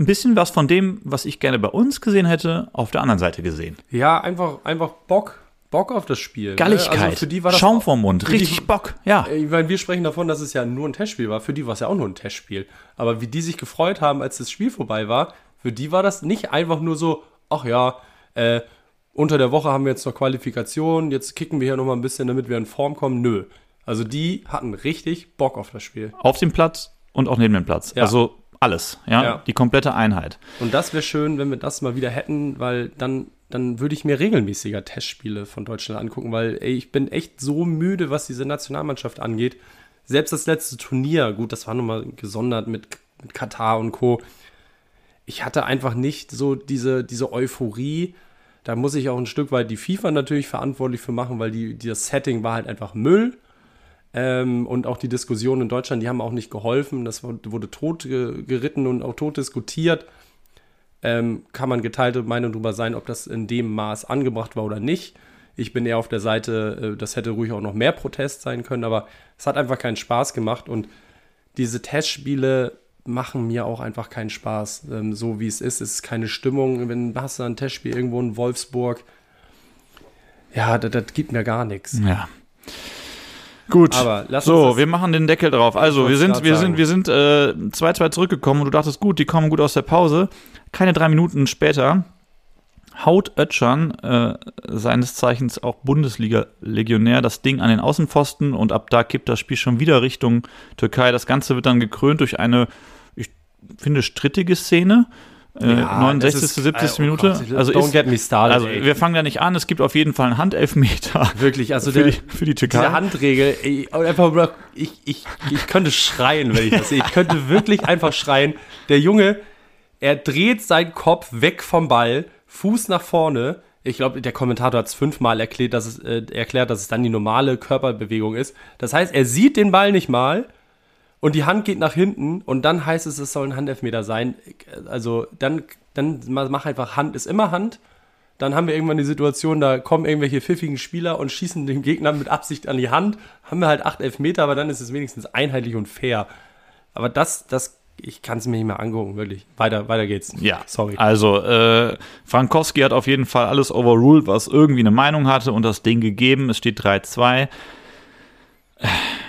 ein bisschen was von dem, was ich gerne bei uns gesehen hätte, auf der anderen Seite gesehen. Ja, einfach, einfach Bock. Bock auf das Spiel. ne? Galligkeit, Also für die war das Schaum vorm Mund, für die- richtig Bock, ja. Ich meine, wir sprechen davon, dass es ja nur ein Testspiel war. Für die war es ja auch nur ein Testspiel. Aber wie die sich gefreut haben, als das Spiel vorbei war, für die war das nicht einfach nur so, ach ja, äh, unter der Woche haben wir jetzt noch Qualifikation, jetzt kicken wir hier nochmal ein bisschen, damit wir in Form kommen. Nö. Also die hatten richtig Bock auf das Spiel. Auf dem Platz und auch neben dem Platz. Ja. Also alles, ja, Ja. die komplette Einheit. Und das wäre schön, wenn wir das mal wieder hätten, weil dann, dann würde ich mir regelmäßiger Testspiele von Deutschland angucken, weil ey, ich bin echt so müde, was diese Nationalmannschaft angeht. Selbst das letzte Turnier, gut, das war nochmal gesondert mit, mit Katar und Co. Ich hatte einfach nicht so diese, diese Euphorie. Da muss ich auch ein Stück weit die FIFA natürlich verantwortlich für machen, weil die, das Setting war halt einfach Müll. Ähm, und auch die Diskussionen in Deutschland, die haben auch nicht geholfen. Das wurde, tot ge- geritten und auch tot diskutiert. Ähm, kann man geteilte Meinung darüber sein, ob das in dem Maß angebracht war oder nicht. Ich bin eher auf der Seite, äh, das hätte ruhig auch noch mehr Protest sein können, aber es hat einfach keinen Spaß gemacht und diese Testspiele machen mir auch einfach keinen Spaß, ähm, so wie es ist. Es ist keine Stimmung. Wenn hast du ein Testspiel irgendwo in Wolfsburg, ja, das, das gibt mir gar nichts. Ja. Gut. So, wir machen den Deckel drauf. Also, wir sind, wir sind, wir sind äh, 2-2 zurückgekommen und du dachtest, gut, die kommen gut aus der Pause. Keine drei Minuten später haut Ötschan, äh, seines Zeichens auch Bundesliga-Legionär, das Ding an den Außenpfosten und ab da kippt das Spiel schon wieder Richtung Türkei. Das Ganze wird dann gekrönt durch eine, finde, strittige Szene. Äh, Ja, 69. das ist- 70. oh Minute. Gott, also don't ist, get me started, also ey. wir fangen da nicht an. Es gibt auf jeden Fall einen Handelfmeter Wirklich, also für der, die, für die Türkei. diese Handregel, ey, einfach, ich, ich, ich könnte schreien, wenn ich das sehe. Ich könnte wirklich einfach schreien. Der Junge, er dreht seinen Kopf weg vom Ball, Fuß nach vorne. Ich glaube, der Kommentator hat es fünfmal erklärt dass, es, äh, erklärt, dass es dann die normale Körperbewegung ist. Das heißt, er sieht den Ball nicht mal und die Hand geht nach hinten und dann heißt es, es soll ein Handelfmeter sein. Also dann, dann mach einfach Hand ist immer Hand. Dann haben wir irgendwann die Situation, da kommen irgendwelche pfiffigen Spieler und schießen den Gegner mit Absicht an die Hand. Haben wir halt acht Elfmeter, aber dann ist es wenigstens einheitlich und fair. Aber das, das, ich kann es mir nicht mehr angucken, wirklich. Weiter, weiter geht's. Ja, Sorry. Also, äh, Frankowski hat auf jeden Fall alles overruled, was irgendwie eine Meinung hatte und das Ding gegeben. Es steht 3-2.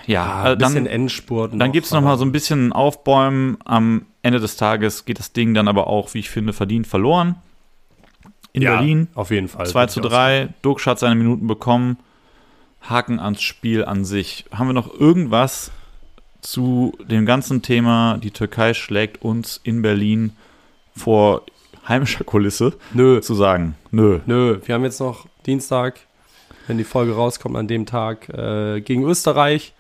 Ja, Ah, äh, ein bisschen dann, Endspurt. dann gibt es nochmal so ein bisschen Aufbäumen. Am Ende des Tages geht das Ding dann aber auch, wie ich finde, verdient verloren. In ja, Berlin. Auf jeden Fall. 2 zu 3. Duxch hat seine Minuten bekommen. Haken ans Spiel an sich. Haben wir noch irgendwas zu dem ganzen Thema, die Türkei schlägt uns in Berlin vor heimischer Kulisse Nö, zu sagen? Nö. nö. Wir haben jetzt noch Dienstag, wenn die Folge rauskommt, an dem Tag äh, gegen Österreich.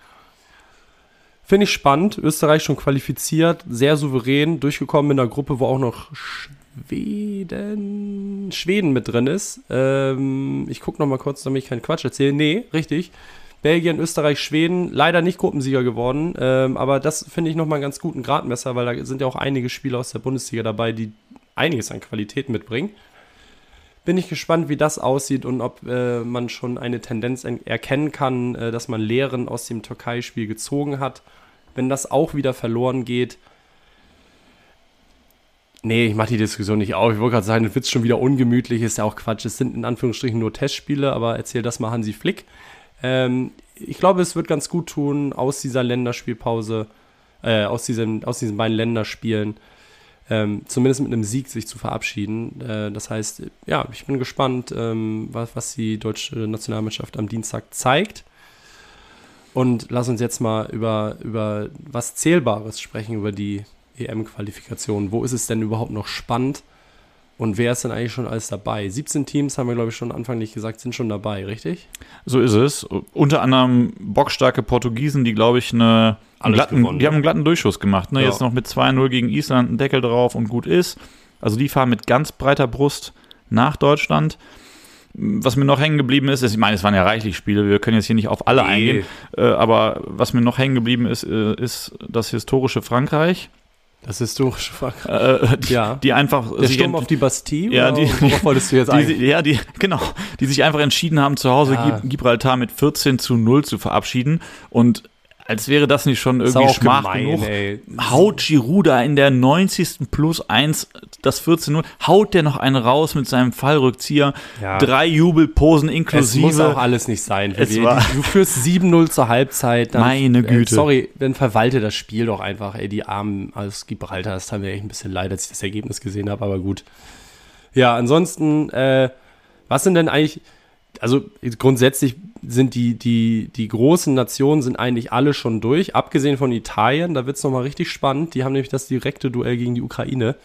Finde ich spannend. Österreich schon qualifiziert, sehr souverän, durchgekommen in einer Gruppe, wo auch noch Schweden, Schweden mit drin ist. Ähm, ich gucke noch mal kurz, damit ich keinen Quatsch erzähle. Nee, richtig. Belgien, Österreich, Schweden, leider nicht Gruppensieger geworden. Ähm, aber das finde ich nochmal einen ganz guten Gradmesser, weil da sind ja auch einige Spieler aus der Bundesliga dabei, die einiges an Qualität mitbringen. Bin ich gespannt, wie das aussieht und ob äh, man schon eine Tendenz erkennen kann, äh, dass man Lehren aus dem Türkei-Spiel gezogen hat. Wenn das auch wieder verloren geht, Nee, ich mache die Diskussion nicht auf. Ich wollte gerade sagen, das wird schon wieder ungemütlich, ist ja auch Quatsch. Es sind in Anführungsstrichen nur Testspiele, aber erzähl das mal Hansi Flick. Ähm, ich glaube, es wird ganz gut tun, aus dieser Länderspielpause, äh, aus, diesen, aus diesen beiden Länderspielen, ähm, zumindest mit einem Sieg sich zu verabschieden. Äh, das heißt, ja, ich bin gespannt, ähm, was, was die deutsche Nationalmannschaft am Dienstag zeigt. Und lass uns jetzt mal über, über was Zählbares sprechen, über die EM-Qualifikation. Wo ist es denn überhaupt noch spannend? Und wer ist denn eigentlich schon alles dabei? 17 Teams haben wir, glaube ich, schon Anfang nicht gesagt, sind schon dabei, richtig? So ist es. Unter anderem bockstarke Portugiesen, die, glaube ich, eine, einen glatten, gewonnen, die haben einen glatten Durchschuss gemacht. Ne? Ja. Jetzt noch mit 2-0 gegen Island, einen Deckel drauf und gut ist. Also die fahren mit ganz breiter Brust nach Deutschland. Was mir noch hängen geblieben ist, ist, ich meine, es waren ja reichlich Spiele, wir können jetzt hier nicht auf alle nee. eingehen, äh, aber was mir noch hängen geblieben ist, äh, ist das historische Frankreich das historische Frankreich. Äh, die, ja. die einfach. Der Sturm auf die Bastille? Ja, die, worauf wolltest du jetzt die, Ja, die, genau. Die sich einfach entschieden haben, zu Hause ja. Gibraltar mit 14 zu 0 zu verabschieden. Und als wäre das nicht schon irgendwie Schmach gemein, genug. Ey. Haut Giroud da in der 90. plus 1 das 14-0, haut der noch einen raus mit seinem Fallrückzieher. Ja. Drei Jubelposen inklusive. Es muss auch alles nicht sein. Es war du führst 7-0 zur Halbzeit. Dann, Meine Güte. Äh, sorry, dann verwalte das Spiel doch einfach. Ey, die Armen aus Gibraltar, das tat mir echt ein bisschen leid, als ich das Ergebnis gesehen habe, aber gut. Ja, ansonsten, äh, was sind denn eigentlich also grundsätzlich sind die, die, die großen Nationen sind eigentlich alle schon durch, abgesehen von Italien, da wird es nochmal richtig spannend. Die haben nämlich das direkte Duell gegen die Ukraine.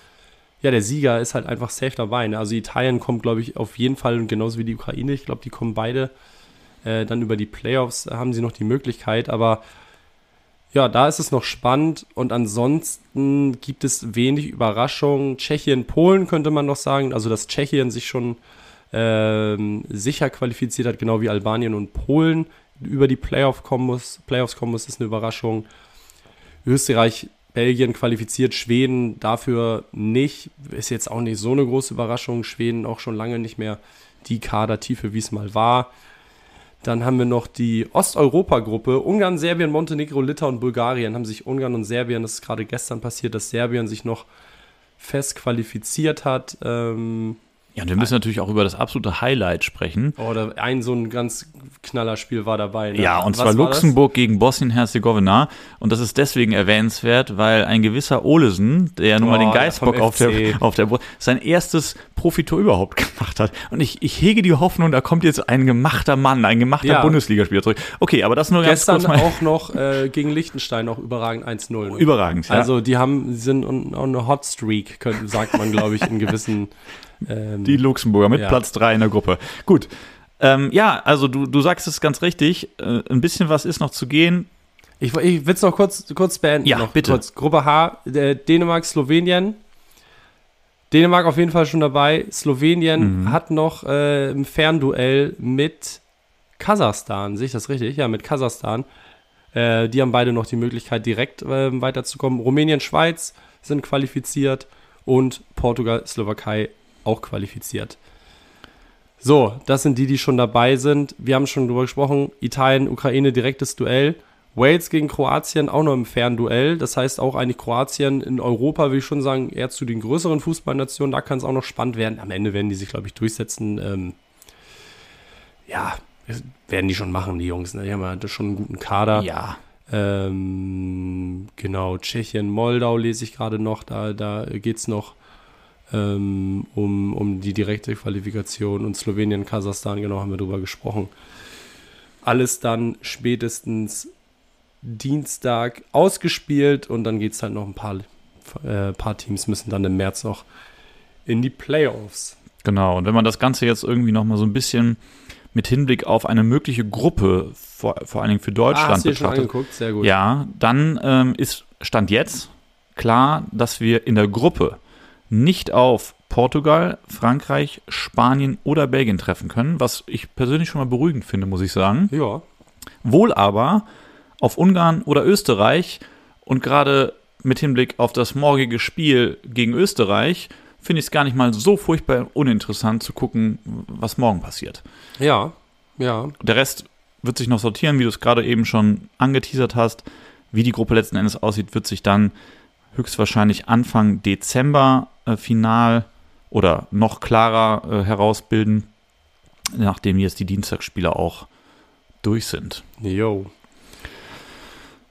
Ja, der Sieger ist halt einfach safe dabei. Ne? Also Italien kommt, glaube ich, auf jeden Fall genauso wie die Ukraine. Ich glaube, die kommen beide äh, dann über die Playoffs, haben sie noch die Möglichkeit. Aber ja, da ist es noch spannend und ansonsten gibt es wenig Überraschungen. Tschechien, Polen könnte man noch sagen. Also, dass Tschechien sich schon ähm, sicher qualifiziert hat, genau wie Albanien und Polen über die Playoff kommen muss, Playoffs kommen muss, ist eine Überraschung. Österreich, Belgien qualifiziert, Schweden dafür nicht. Ist jetzt auch nicht so eine große Überraschung. Schweden auch schon lange nicht mehr die Kadertiefe, wie es mal war. Dann haben wir noch die Osteuropa-Gruppe. Ungarn, Serbien, Montenegro, Litauen Bulgarien haben sich Ungarn und Serbien, das ist gerade gestern passiert, dass Serbien sich noch fest qualifiziert hat. Ähm, ja, und wir müssen natürlich auch über das absolute Highlight sprechen. Oh, da ein so ein ganz Knallerspiel war dabei. Ne? Ja, und Was zwar Luxemburg das? gegen Bosnien-Herzegowina. Und das ist deswegen erwähnenswert, weil ein gewisser Olesen, der ja nun oh, mal den Geistbock auf der, auf der Brust, sein erstes Profitor überhaupt gemacht hat. Und ich, ich hege die Hoffnung, da kommt jetzt ein gemachter Mann, ein gemachter ja. Bundesligaspieler zurück. Okay, aber das nur ganz Gestern kurz mal. auch noch äh, gegen Liechtenstein auch überragend 1-0. Ne? Überragend, ja. Also die haben, sind on, on a Hot Streak, könnte, sagt man, glaube ich, in gewissen ähm, die Luxemburger mit ja. Platz 3 in der Gruppe. Gut. Ähm, ja, also du, du sagst es ganz richtig. Äh, ein bisschen was ist noch zu gehen. Ich, ich will es noch kurz, kurz beenden. Ja, noch bitte. Kurz. Gruppe H, äh, Dänemark, Slowenien. Dänemark auf jeden Fall schon dabei. Slowenien mhm. hat noch äh, ein Fernduell mit Kasachstan. Sehe ich das richtig? Ja, mit Kasachstan. Äh, die haben beide noch die Möglichkeit, direkt äh, weiterzukommen. Rumänien, Schweiz sind qualifiziert und Portugal, Slowakei auch qualifiziert. So, das sind die, die schon dabei sind. Wir haben schon drüber gesprochen. Italien, Ukraine, direktes Duell. Wales gegen Kroatien auch noch im fairen Duell. Das heißt auch eigentlich Kroatien in Europa, will ich schon sagen, eher zu den größeren Fußballnationen. Da kann es auch noch spannend werden. Am Ende werden die sich, glaube ich, durchsetzen. Ähm, ja, werden die schon machen, die Jungs. Ne? Die haben ja schon einen guten Kader. Ja. Ähm, genau, Tschechien, Moldau lese ich gerade noch. Da, da geht es noch ähm, um, um die direkte Qualifikation und Slowenien, Kasachstan, genau haben wir drüber gesprochen. Alles dann spätestens Dienstag ausgespielt und dann geht es halt noch ein paar, äh, paar Teams müssen dann im März noch in die Playoffs. Genau, und wenn man das Ganze jetzt irgendwie nochmal so ein bisschen mit Hinblick auf eine mögliche Gruppe, vor, vor allen Dingen für Deutschland ah, hast du betrachtet, schon angeguckt? Sehr gut. Ja, dann ähm, ist Stand jetzt klar, dass wir in der Gruppe nicht auf Portugal, Frankreich, Spanien oder Belgien treffen können, was ich persönlich schon mal beruhigend finde, muss ich sagen. Ja. Wohl aber auf Ungarn oder Österreich und gerade mit Hinblick auf das morgige Spiel gegen Österreich finde ich es gar nicht mal so furchtbar uninteressant zu gucken, was morgen passiert. Ja, ja. Der Rest wird sich noch sortieren, wie du es gerade eben schon angeteasert hast. Wie die Gruppe letzten Endes aussieht, wird sich dann höchstwahrscheinlich Anfang Dezember äh, final oder noch klarer äh, herausbilden, nachdem jetzt die Dienstagsspiele auch durch sind. Jo.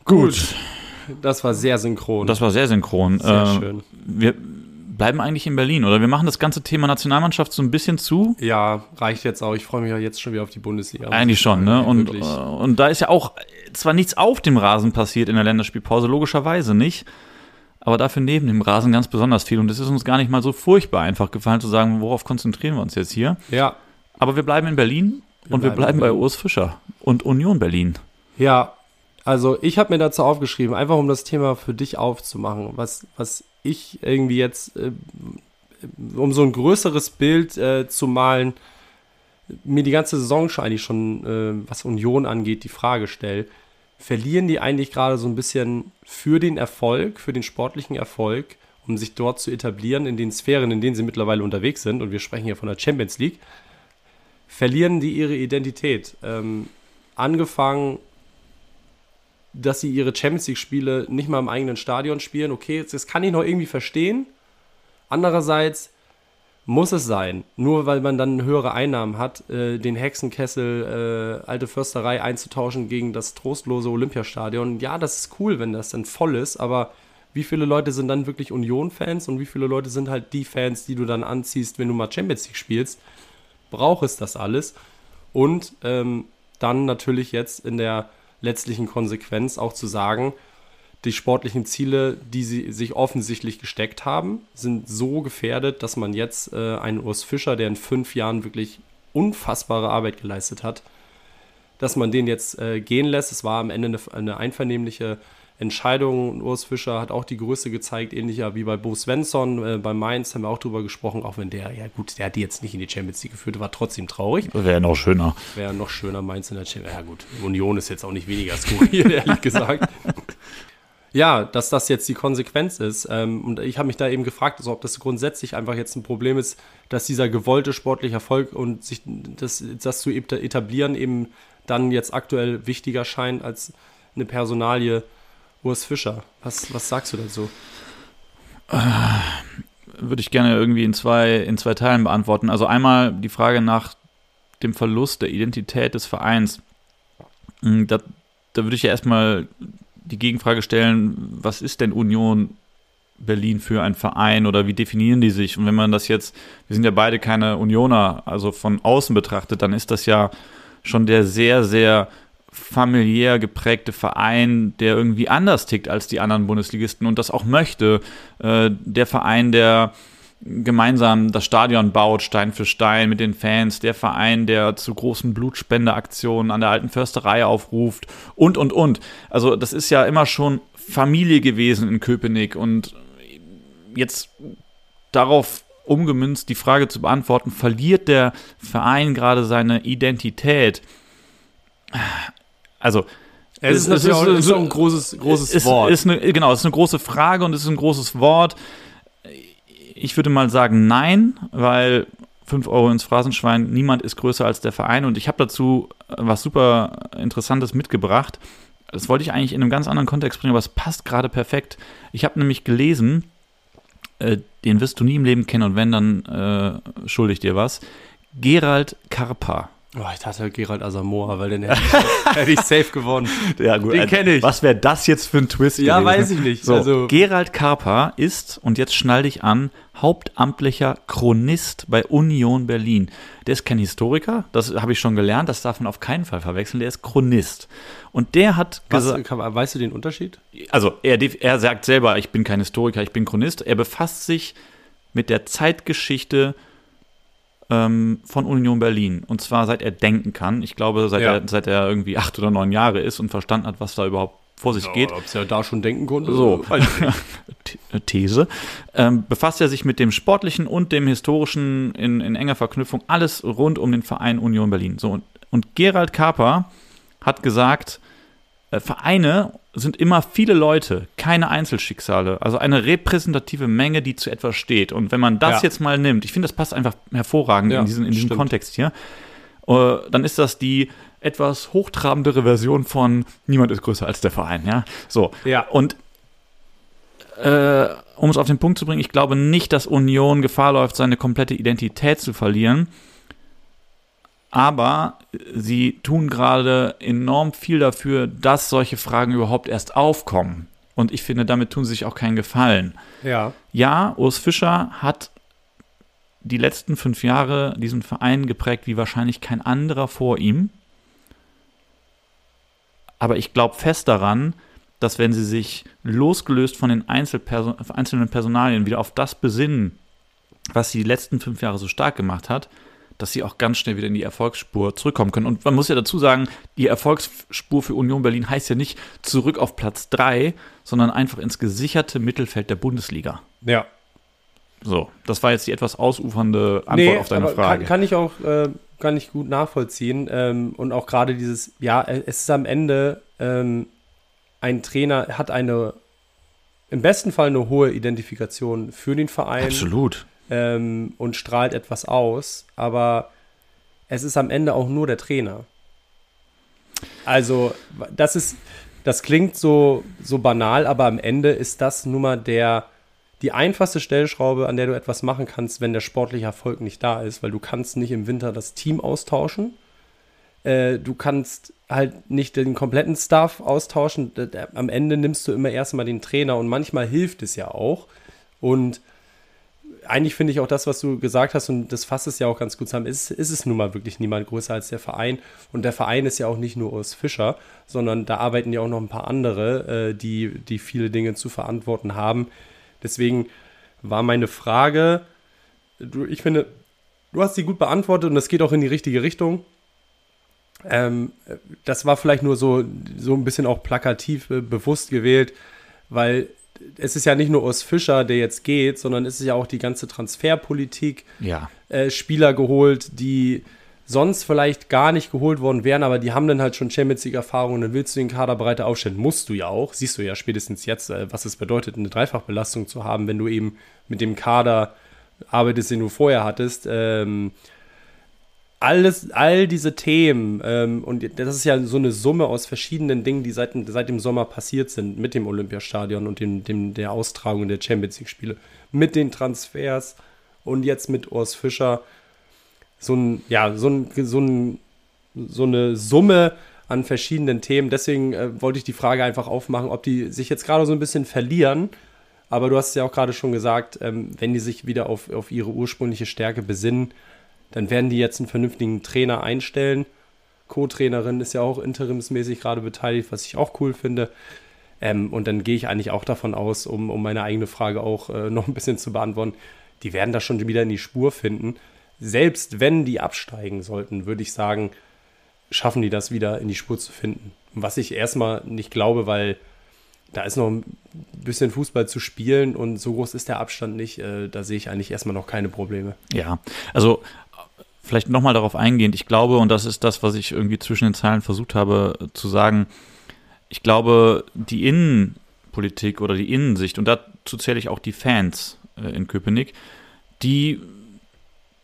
Gut. Das war sehr synchron. Das war sehr synchron. sehr Äh, schön. Wir bleiben eigentlich in Berlin, oder? Wir machen das ganze Thema Nationalmannschaft so ein bisschen zu. Ja, reicht jetzt auch. Ich freue mich ja jetzt schon wieder auf die Bundesliga. Eigentlich ich schon, ne? Und, äh, und da ist ja auch zwar nichts auf dem Rasen passiert in der Länderspielpause, logischerweise nicht, aber dafür neben dem Rasen ganz besonders viel. Und es ist uns gar nicht mal so furchtbar einfach gefallen zu sagen, worauf konzentrieren wir uns jetzt hier. ja, Aber wir bleiben in Berlin und wir bleiben bei. Urs Fischer und Union Berlin. Ja, also ich habe mir dazu aufgeschrieben, einfach um das Thema für dich aufzumachen, was, was ich irgendwie jetzt, äh, um so ein größeres Bild äh, zu malen, mir die ganze Saison schon eigentlich schon, äh, was Union angeht, die Frage stelle, verlieren die eigentlich gerade so ein bisschen für den Erfolg, für den sportlichen Erfolg, um sich dort zu etablieren in den Sphären, in denen sie mittlerweile unterwegs sind, und wir sprechen hier von der Champions League, verlieren die ihre Identität. Ähm, angefangen dass sie ihre Champions League-Spiele nicht mal im eigenen Stadion spielen. Okay, das kann ich noch irgendwie verstehen. Andererseits muss es sein, nur weil man dann höhere Einnahmen hat, äh, den Hexenkessel, äh, alte Försterei einzutauschen gegen das trostlose Olympiastadion. Ja, das ist cool, wenn das dann voll ist, aber wie viele Leute sind dann wirklich Union-Fans und wie viele Leute sind halt die Fans, die du dann anziehst, wenn du mal Champions League spielst? Braucht es das alles? Und ähm, dann natürlich jetzt in der letztlichen Konsequenz auch zu sagen, die sportlichen Ziele, die sie sich offensichtlich gesteckt haben, sind so gefährdet, dass man jetzt äh, einen Urs Fischer, der in fünf Jahren wirklich unfassbare Arbeit geleistet hat, dass man den jetzt äh, gehen lässt. Es war am Ende eine, eine einvernehmliche Entscheidung. Und Urs Fischer hat auch die Größe gezeigt, ähnlicher wie bei Bo Svensson. Äh, bei Mainz haben wir auch drüber gesprochen, auch wenn der, ja gut, der hat die jetzt nicht in die Champions League geführt, war trotzdem traurig. Wäre noch schöner. Wäre noch schöner Mainz in der Champions Ja gut, Union ist jetzt auch nicht weniger skurril, ehrlich gesagt. Ja, dass das jetzt die Konsequenz ist. Ähm, und ich habe mich da eben gefragt, also ob das grundsätzlich einfach jetzt ein Problem ist, dass dieser gewollte sportliche Erfolg und sich das, das zu etablieren eben dann jetzt aktuell wichtiger scheint als eine Personalie Urs Fischer. Was, was sagst du dazu? Würde ich gerne irgendwie in zwei, in zwei Teilen beantworten. Also einmal die Frage nach dem Verlust der Identität des Vereins. Mm, Da, da würde ich ja erstmal die Gegenfrage stellen, was ist denn Union Berlin für ein Verein oder wie definieren die sich? Und wenn man das jetzt, wir sind ja beide keine Unioner, also von außen betrachtet, dann ist das ja schon der sehr, sehr familiär geprägte Verein, der irgendwie anders tickt als die anderen Bundesligisten und das auch möchte. Äh, der Verein, der gemeinsam das Stadion baut, Stein für Stein mit den Fans, der Verein, der zu großen Blutspendeaktionen an der alten Försterei aufruft und, und, und. Also das ist ja immer schon Familie gewesen in Köpenick und jetzt darauf umgemünzt die Frage zu beantworten, verliert der Verein gerade seine Identität? Also Es ist natürlich auch, ist auch ein großes, großes ist, Wort. Ist eine, genau, es ist eine große Frage und es ist ein großes Wort. Ich würde mal sagen nein, weil 5 Euro ins Phrasenschwein, niemand ist größer als der Verein und ich habe dazu was super Interessantes mitgebracht. Das wollte ich eigentlich in einem ganz anderen Kontext bringen, aber es passt gerade perfekt. Ich habe nämlich gelesen, äh, den wirst du nie im Leben kennen und wenn, dann äh, schulde ich dir was. Gerald Karpa. Oh, ich dachte Gerald Asamoah, weil den hätte ich, hätte ich safe gewonnen. Ja, gut. Den kenn ich. Was wäre das jetzt für ein Twist? Ja, gewesen? weiß ich nicht. So, Also- Gerald Karpa ist, und jetzt schnall dich an, hauptamtlicher Chronist bei Union Berlin. Der ist kein Historiker, das habe ich schon gelernt, das darf man auf keinen Fall verwechseln, der ist Chronist. Und der hat gesagt, weißt du den Unterschied? also er, er sagt selber, ich bin kein Historiker, ich bin Chronist. Er befasst sich mit der Zeitgeschichte ähm, von Union Berlin. Und zwar seit er denken kann. Ich glaube, seit, Ja. er, seit er irgendwie acht oder neun Jahre ist und verstanden hat, was da überhaupt vor sich geht. Ob es ja da schon denken konnte. So, These. Ähm, befasst er sich mit dem Sportlichen und dem Historischen in, in enger Verknüpfung, alles rund um den Verein Union Berlin. So, und, und Gerald Kaper hat gesagt, äh, Vereine sind immer viele Leute, keine Einzelschicksale, also eine repräsentative Menge, die zu etwas steht. Und wenn man das Ja. jetzt mal nimmt, ich finde, das passt einfach hervorragend Ja, in diesen, in diesem. Kontext hier, äh, dann ist das die etwas hochtrabendere Version von niemand ist größer als der Verein, ja. So. Ja. Und äh, um es auf den Punkt zu bringen, ich glaube nicht, dass Union Gefahr läuft, seine komplette Identität zu verlieren. Aber sie tun gerade enorm viel dafür, dass solche Fragen überhaupt erst aufkommen. Und ich finde, damit tun sie sich auch keinen Gefallen. Ja. Ja, Urs Fischer hat die letzten fünf Jahre diesen Verein geprägt wie wahrscheinlich kein anderer vor ihm. Aber ich glaube fest daran, dass wenn sie sich losgelöst von den Einzelperson einzelnen Personalien wieder auf das besinnen, was sie die letzten fünf Jahre so stark gemacht hat, dass sie auch ganz schnell wieder in die Erfolgsspur zurückkommen können. Und man muss ja dazu sagen, die Erfolgsspur für Union Berlin heißt ja nicht zurück auf Platz 3, sondern einfach ins gesicherte Mittelfeld der Bundesliga. Ja. So, das war jetzt die etwas ausufernde Antwort auf deine aber Frage. Kann, kann ich auch äh, gar nicht gut nachvollziehen. Ähm, und auch gerade dieses, ja, äh, es ist am Ende, ähm, ein Trainer hat eine, im besten Fall eine hohe Identifikation für den Verein Absolut. Ähm, und strahlt etwas aus, aber es ist am Ende auch nur der Trainer. Also, das ist, das klingt so, so banal, aber am Ende ist das nun mal der, die einfachste Stellschraube, an der du etwas machen kannst, wenn der sportliche Erfolg nicht da ist, weil du kannst nicht im Winter das Team austauschen. Äh, du kannst halt nicht den kompletten Staff austauschen. D- Am Ende nimmst du immer erstmal den Trainer und manchmal hilft es ja auch. Und eigentlich finde ich auch das, was du gesagt hast, und das fasst es ja auch ganz gut zusammen, ist, ist es nun mal wirklich niemand größer als der Verein. Und der Verein ist ja auch nicht nur Urs Fischer, sondern da arbeiten ja auch noch ein paar andere, äh, die, die viele Dinge zu verantworten haben. Deswegen war meine Frage, du, ich finde, du hast sie gut beantwortet und das geht auch in die richtige Richtung. Ähm, das war vielleicht nur so, so ein bisschen auch plakativ äh, bewusst gewählt, weil es ist ja nicht nur Urs Fischer, der jetzt geht, sondern es ist ja auch die ganze Transferpolitik, Ja. äh, Spieler geholt, die sonst vielleicht gar nicht geholt worden wären, aber die haben dann halt schon Champions League Erfahrung und dann willst du den Kader breiter aufstellen. Musst du ja auch. Siehst du ja spätestens jetzt, äh, was es bedeutet, eine Dreifachbelastung zu haben, wenn du eben mit dem Kader arbeitest, den du vorher hattest. Ähm, alles, all diese Themen, ähm, und das ist ja so eine Summe aus verschiedenen Dingen, die seit, seit dem Sommer passiert sind, mit dem Olympiastadion und dem, dem, der Austragung der Champions League-Spiele, mit den Transfers und jetzt mit Urs Fischer. So ein, ja, so, ein, so, ein, so eine Summe an verschiedenen Themen. Deswegen äh, wollte ich die Frage einfach aufmachen, ob die sich jetzt gerade so ein bisschen verlieren. Aber du hast es ja auch gerade schon gesagt, ähm, wenn die sich wieder auf, auf ihre ursprüngliche Stärke besinnen, dann werden die jetzt einen vernünftigen Trainer einstellen. Co-Trainerin ist ja auch interimsmäßig gerade beteiligt, was ich auch cool finde. Ähm, und dann gehe ich eigentlich auch davon aus, um, um meine eigene Frage auch äh, noch ein bisschen zu beantworten, die werden da schon wieder in die Spur finden. Selbst wenn die absteigen sollten, würde ich sagen, schaffen die das wieder in die Spur zu finden. Was ich erstmal nicht glaube, weil da ist noch ein bisschen Fußball zu spielen und so groß ist der Abstand nicht. Äh, da sehe ich eigentlich erstmal noch keine Probleme. Ja, also vielleicht nochmal darauf eingehend. Ich glaube, und das ist das, was ich irgendwie zwischen den Zeilen versucht habe äh, zu sagen, ich glaube, die Innenpolitik oder die Innensicht, und dazu zähle ich auch die Fans äh, in Köpenick, die,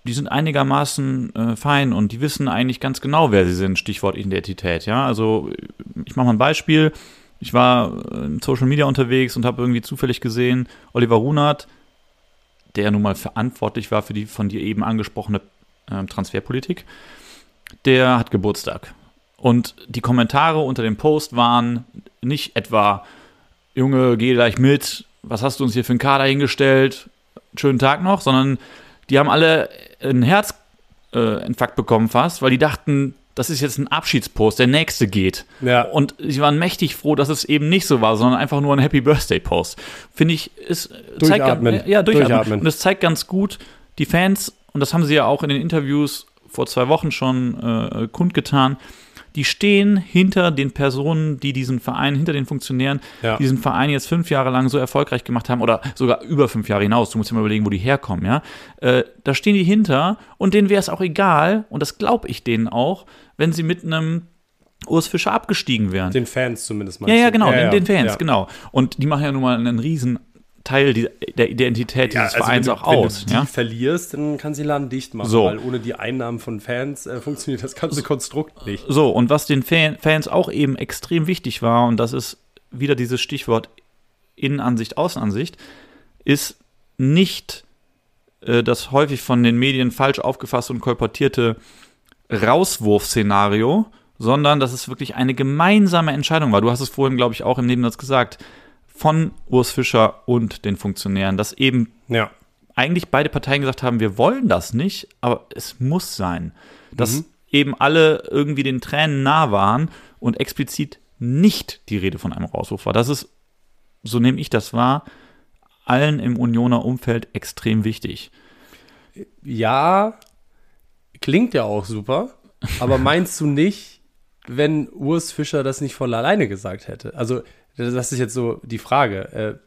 die sind einigermaßen äh, fein und die wissen eigentlich ganz genau, wer sie sind, Stichwort Identität. Ja, also ich mache mal ein Beispiel. Ich war äh, in Social Media unterwegs und habe irgendwie zufällig gesehen, Oliver Runert, der nun mal verantwortlich war für die von dir eben angesprochene äh, Transferpolitik, der hat Geburtstag. Und die Kommentare unter dem Post waren nicht etwa, Junge, geh gleich mit, was hast du uns hier für einen Kader hingestellt, schönen Tag noch, sondern die haben alle einen Herzinfarkt bekommen fast, weil die dachten, das ist jetzt ein Abschiedspost, der nächste geht. Ja. Und sie waren mächtig froh, dass es eben nicht so war, sondern einfach nur ein Happy Birthday Post. Finde ich, ist zeigt Durchatmen. ganz- ja, durchatmen. Durchatmen. Und das zeigt ganz gut, die Fans, und das haben sie ja auch in den Interviews vor zwei Wochen schon äh, kundgetan, die stehen hinter den Personen, die diesen Verein, hinter den Funktionären, Ja. diesen Verein jetzt fünf Jahre lang so erfolgreich gemacht haben oder sogar über fünf Jahre hinaus. Du musst dir mal überlegen, wo die herkommen, ja. Äh, da stehen die hinter und denen wäre es auch egal, und das glaube ich denen auch, wenn sie mit einem Urs Fischer abgestiegen wären. Den Fans zumindest Ja, ja, du? genau, den, den Fans, ja. genau. Und die machen ja nun mal einen riesen Teil die, der Identität Ja, dieses also Vereins du, auch aus. Wenn du die Ja? verlierst, dann kannst du den Laden dicht machen, So. weil ohne die Einnahmen von Fans äh, funktioniert das ganze Konstrukt nicht. So, und was den Fan, Fans auch eben extrem wichtig war, und das ist wieder dieses Stichwort Innenansicht, Außenansicht, ist nicht äh, das häufig von den Medien falsch aufgefasste und kolportierte Rauswurfszenario, sondern dass es wirklich eine gemeinsame Entscheidung war. Du hast es vorhin, glaube ich, auch im Nebensatz gesagt, von Urs Fischer und den Funktionären, dass eben Ja. eigentlich beide Parteien gesagt haben, wir wollen das nicht, aber es muss sein. Dass eben alle irgendwie den Tränen nah waren und explizit nicht die Rede von einem Rauswurf war. Das ist, so nehme ich das wahr, allen im Unioner Umfeld extrem wichtig. Ja, klingt ja auch super, aber meinst du nicht, wenn Urs Fischer das nicht von alleine gesagt hätte? Also, das ist jetzt so die Frage.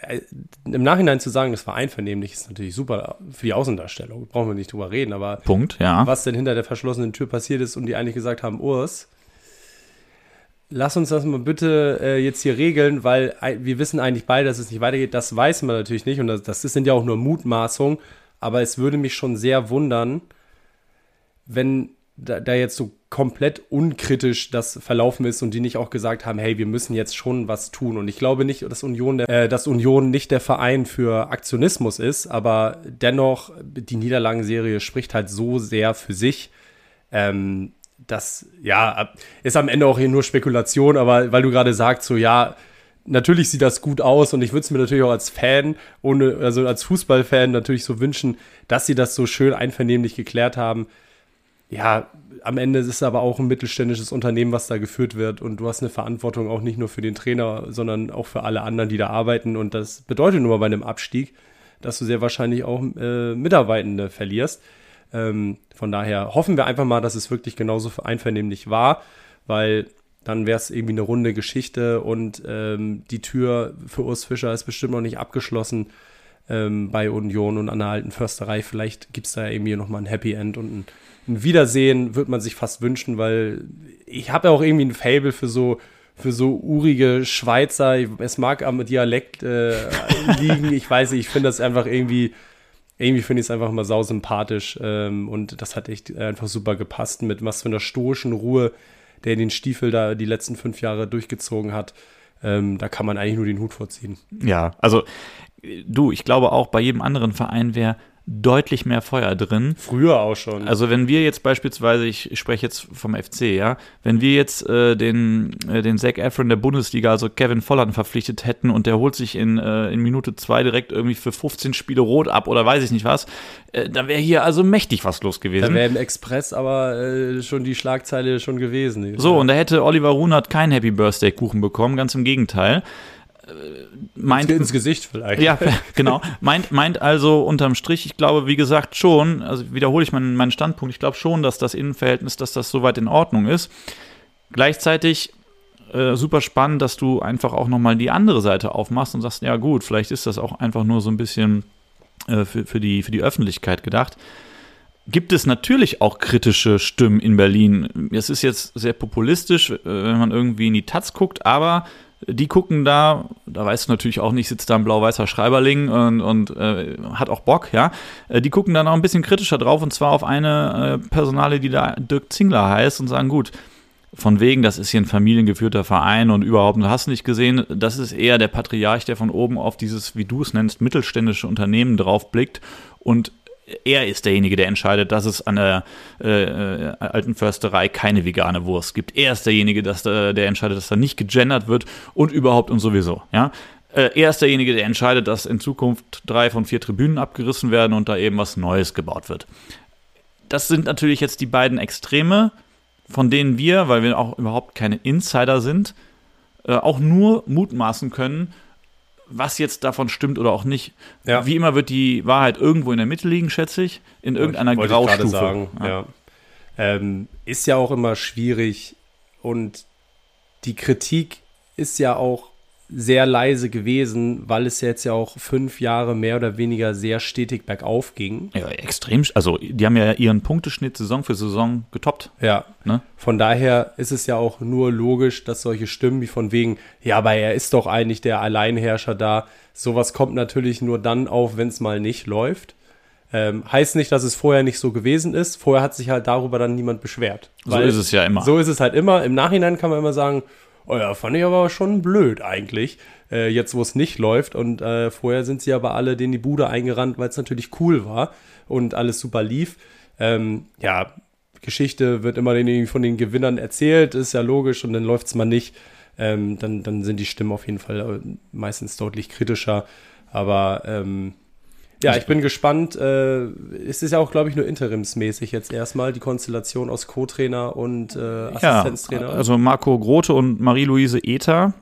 Äh, äh, Im Nachhinein zu sagen, das war einvernehmlich, ist natürlich super für die Außendarstellung. Brauchen wir nicht drüber reden, aber Punkt, ja. was denn hinter der verschlossenen Tür passiert ist und die eigentlich gesagt haben, Urs, lass uns das mal bitte äh, jetzt hier regeln, weil ei- wir wissen eigentlich beide, dass es nicht weitergeht. Das weiß man natürlich nicht und das, das sind ja auch nur Mutmaßungen, aber es würde mich schon sehr wundern, wenn da, da jetzt so komplett unkritisch das verlaufen ist und die nicht auch gesagt haben, hey, wir müssen jetzt schon was tun. Und ich glaube nicht, dass Union, der, äh, dass Union nicht der Verein für Aktionismus ist, aber dennoch, die Niederlagenserie spricht halt so sehr für sich. Ähm, das, ja, ist am Ende auch hier nur Spekulation, aber weil du gerade sagst, so, ja, natürlich sieht das gut aus und ich würde es mir natürlich auch als Fan, ohne, also als Fußballfan natürlich so wünschen, dass sie das so schön einvernehmlich geklärt haben. Ja, am Ende ist es aber auch ein mittelständisches Unternehmen, was da geführt wird. Und du hast eine Verantwortung auch nicht nur für den Trainer, sondern auch für alle anderen, die da arbeiten. Und das bedeutet nur bei einem Abstieg, dass du sehr wahrscheinlich auch äh, Mitarbeitende verlierst. Ähm, von daher hoffen wir einfach mal, dass es wirklich genauso einvernehmlich war, weil dann wäre es irgendwie eine runde Geschichte. Und ähm, die Tür für Urs Fischer ist bestimmt noch nicht abgeschlossen ähm, bei Union und an der alten Försterei. Vielleicht gibt es da irgendwie nochmal ein Happy End und ein, ein Wiedersehen, wird man sich fast wünschen, weil ich habe ja auch irgendwie ein Fable für so für so urige Schweizer, es mag am Dialekt äh, liegen, ich weiß nicht, ich finde das einfach irgendwie, irgendwie finde ich es einfach mal sausympathisch ähm, und das hat echt einfach super gepasst mit was für einer stoischen Ruhe, der den Stiefel da die letzten fünf Jahre durchgezogen hat. Ähm, da kann man eigentlich nur den Hut vorziehen. Ja, also du, ich glaube auch bei jedem anderen Verein wäre deutlich mehr Feuer drin. Früher auch schon. Also wenn wir jetzt beispielsweise, ich spreche jetzt vom FC, ja, wenn wir jetzt äh, den, äh, den Zac Efron der Bundesliga, also Kevin Volland verpflichtet hätten und der holt sich in, äh, in Minute zwei direkt irgendwie für 15 Spiele rot ab oder weiß ich nicht was, äh, dann wäre hier also mächtig was los da gewesen. wäre im Express aber äh, schon die Schlagzeile schon gewesen. So, und da hätte Oliver Runert keinen Happy Birthday Kuchen bekommen, ganz im Gegenteil. Äh, Meint, ins Gesicht vielleicht. Ja, genau. Meint, meint also unterm Strich, ich glaube, wie gesagt, schon, also wiederhole ich meinen, meinen Standpunkt, ich glaube schon, dass das Innenverhältnis, dass das soweit in Ordnung ist. Gleichzeitig äh, super spannend, dass du einfach auch nochmal die andere Seite aufmachst und sagst, ja gut, vielleicht ist das auch einfach nur so ein bisschen äh, für, für, die, für die Öffentlichkeit gedacht. Gibt es natürlich auch kritische Stimmen in Berlin. Es ist jetzt sehr populistisch, äh, wenn man irgendwie in die Taz guckt, aber die gucken da, da weißt du natürlich auch nicht, sitzt da ein blau-weißer Schreiberling und, und äh, hat auch Bock, ja. Äh, die gucken da noch ein bisschen kritischer drauf und zwar auf eine äh, Personale, die da Dirk Zingler heißt und sagen, gut, von wegen, das ist hier ein familiengeführter Verein und überhaupt, hast du nicht gesehen, das ist eher der Patriarch, der von oben auf dieses, wie du es nennst, mittelständische Unternehmen draufblickt und er ist derjenige, der entscheidet, dass es an der äh, äh, alten Försterei keine vegane Wurst gibt. Er ist derjenige, dass, äh, der entscheidet, dass da nicht gegendert wird und überhaupt und sowieso. Ja? Äh, er ist derjenige, der entscheidet, dass in Zukunft drei von vier Tribünen abgerissen werden und da eben was Neues gebaut wird. Das sind natürlich jetzt die beiden Extreme, von denen wir, weil wir auch überhaupt keine Insider sind, auch nur mutmaßen können, was jetzt davon stimmt oder auch nicht. Ja. Wie immer wird die Wahrheit irgendwo in der Mitte liegen, schätze ich, in irgendeiner Wollte ich Graustufe. Sagen, Ja. ja. Ähm, ist ja auch immer schwierig und die Kritik ist ja auch sehr leise gewesen, weil es jetzt ja auch fünf Jahre mehr oder weniger sehr stetig bergauf ging. Ja, extrem. Also, die haben ja ihren Punkteschnitt Saison für Saison getoppt. Ja. Ne? Von daher ist es ja auch nur logisch, dass solche Stimmen wie von wegen, ja, aber er ist doch eigentlich der Alleinherrscher da. Sowas kommt natürlich nur dann auf, wenn es mal nicht läuft. Ähm, heißt nicht, dass es vorher nicht so gewesen ist. Vorher hat sich halt darüber dann niemand beschwert. So ist es ja immer. So ist es halt immer. Im Nachhinein kann man immer sagen, oh ja, fand ich aber schon blöd eigentlich, äh, jetzt wo es nicht läuft. Und äh, vorher sind sie aber alle denen die Bude eingerannt, weil es natürlich cool war und alles super lief. Ähm, ja, Geschichte wird immer von den Gewinnern erzählt, ist ja logisch und dann läuft es mal nicht. Ähm, dann, dann sind die Stimmen auf jeden Fall äh, meistens deutlich kritischer. Aber ähm, ja, ich bin gespannt. Äh, es ist ja auch, glaube ich, nur interimsmäßig jetzt erstmal die Konstellation aus Co-Trainer und äh, Assistenztrainer. Ja, also Marco Grote und Marie-Louise Ether,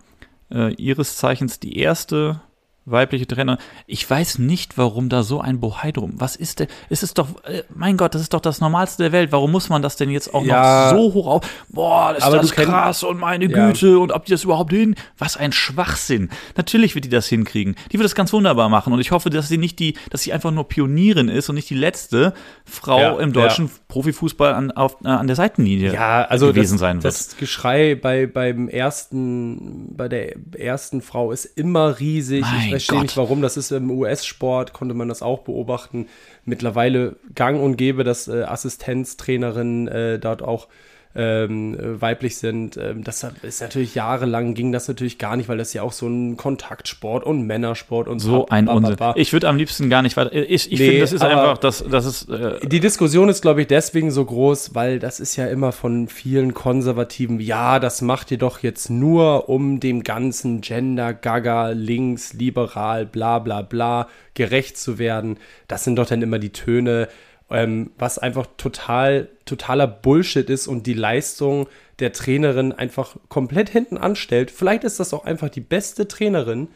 äh, ihres Zeichens die erste weibliche Trainer. Ich weiß nicht, warum da so ein Bohai drum. Was ist denn? Ist es doch, äh, mein Gott, das ist doch das Normalste der Welt. Warum muss man das denn jetzt auch ja, noch so hoch auf? Boah, das ist das krass und meine Güte ja. und ob die das überhaupt hin? Was ein Schwachsinn. Natürlich wird die das hinkriegen. Die wird das ganz wunderbar machen und ich hoffe, dass sie nicht die, dass sie einfach nur Pionierin ist und nicht die letzte Frau ja, im deutschen Profifußball an, auf, äh, an der Seitenlinie ja, also gewesen das, sein wird. Das Geschrei bei, beim ersten, bei der ersten Frau ist immer riesig. Mein ich verstehe nicht warum. Das ist im US-Sport, konnte man das auch beobachten. Mittlerweile gang und gäbe, dass äh, Assistenztrainerinnen äh, dort auch ähm, äh, weiblich sind. Ähm, das ist natürlich jahrelang ging das natürlich gar nicht, weil das ja auch so ein Kontaktsport und Männersport und so ein Unsinn. Ich würde am liebsten gar nicht weiter. Ich, ich nee, finde, das ist einfach, das, das ist. Äh die Diskussion ist, glaube ich, deswegen so groß, weil das ist ja immer von vielen Konservativen. Ja, das macht ihr doch jetzt nur, um dem ganzen Gender, Gaga, links, liberal, bla bla bla gerecht zu werden. Das sind doch dann immer die Töne ähm, was einfach total, totaler Bullshit ist und die Leistung der Trainerin einfach komplett hinten anstellt. Vielleicht ist das auch einfach die beste Trainerin,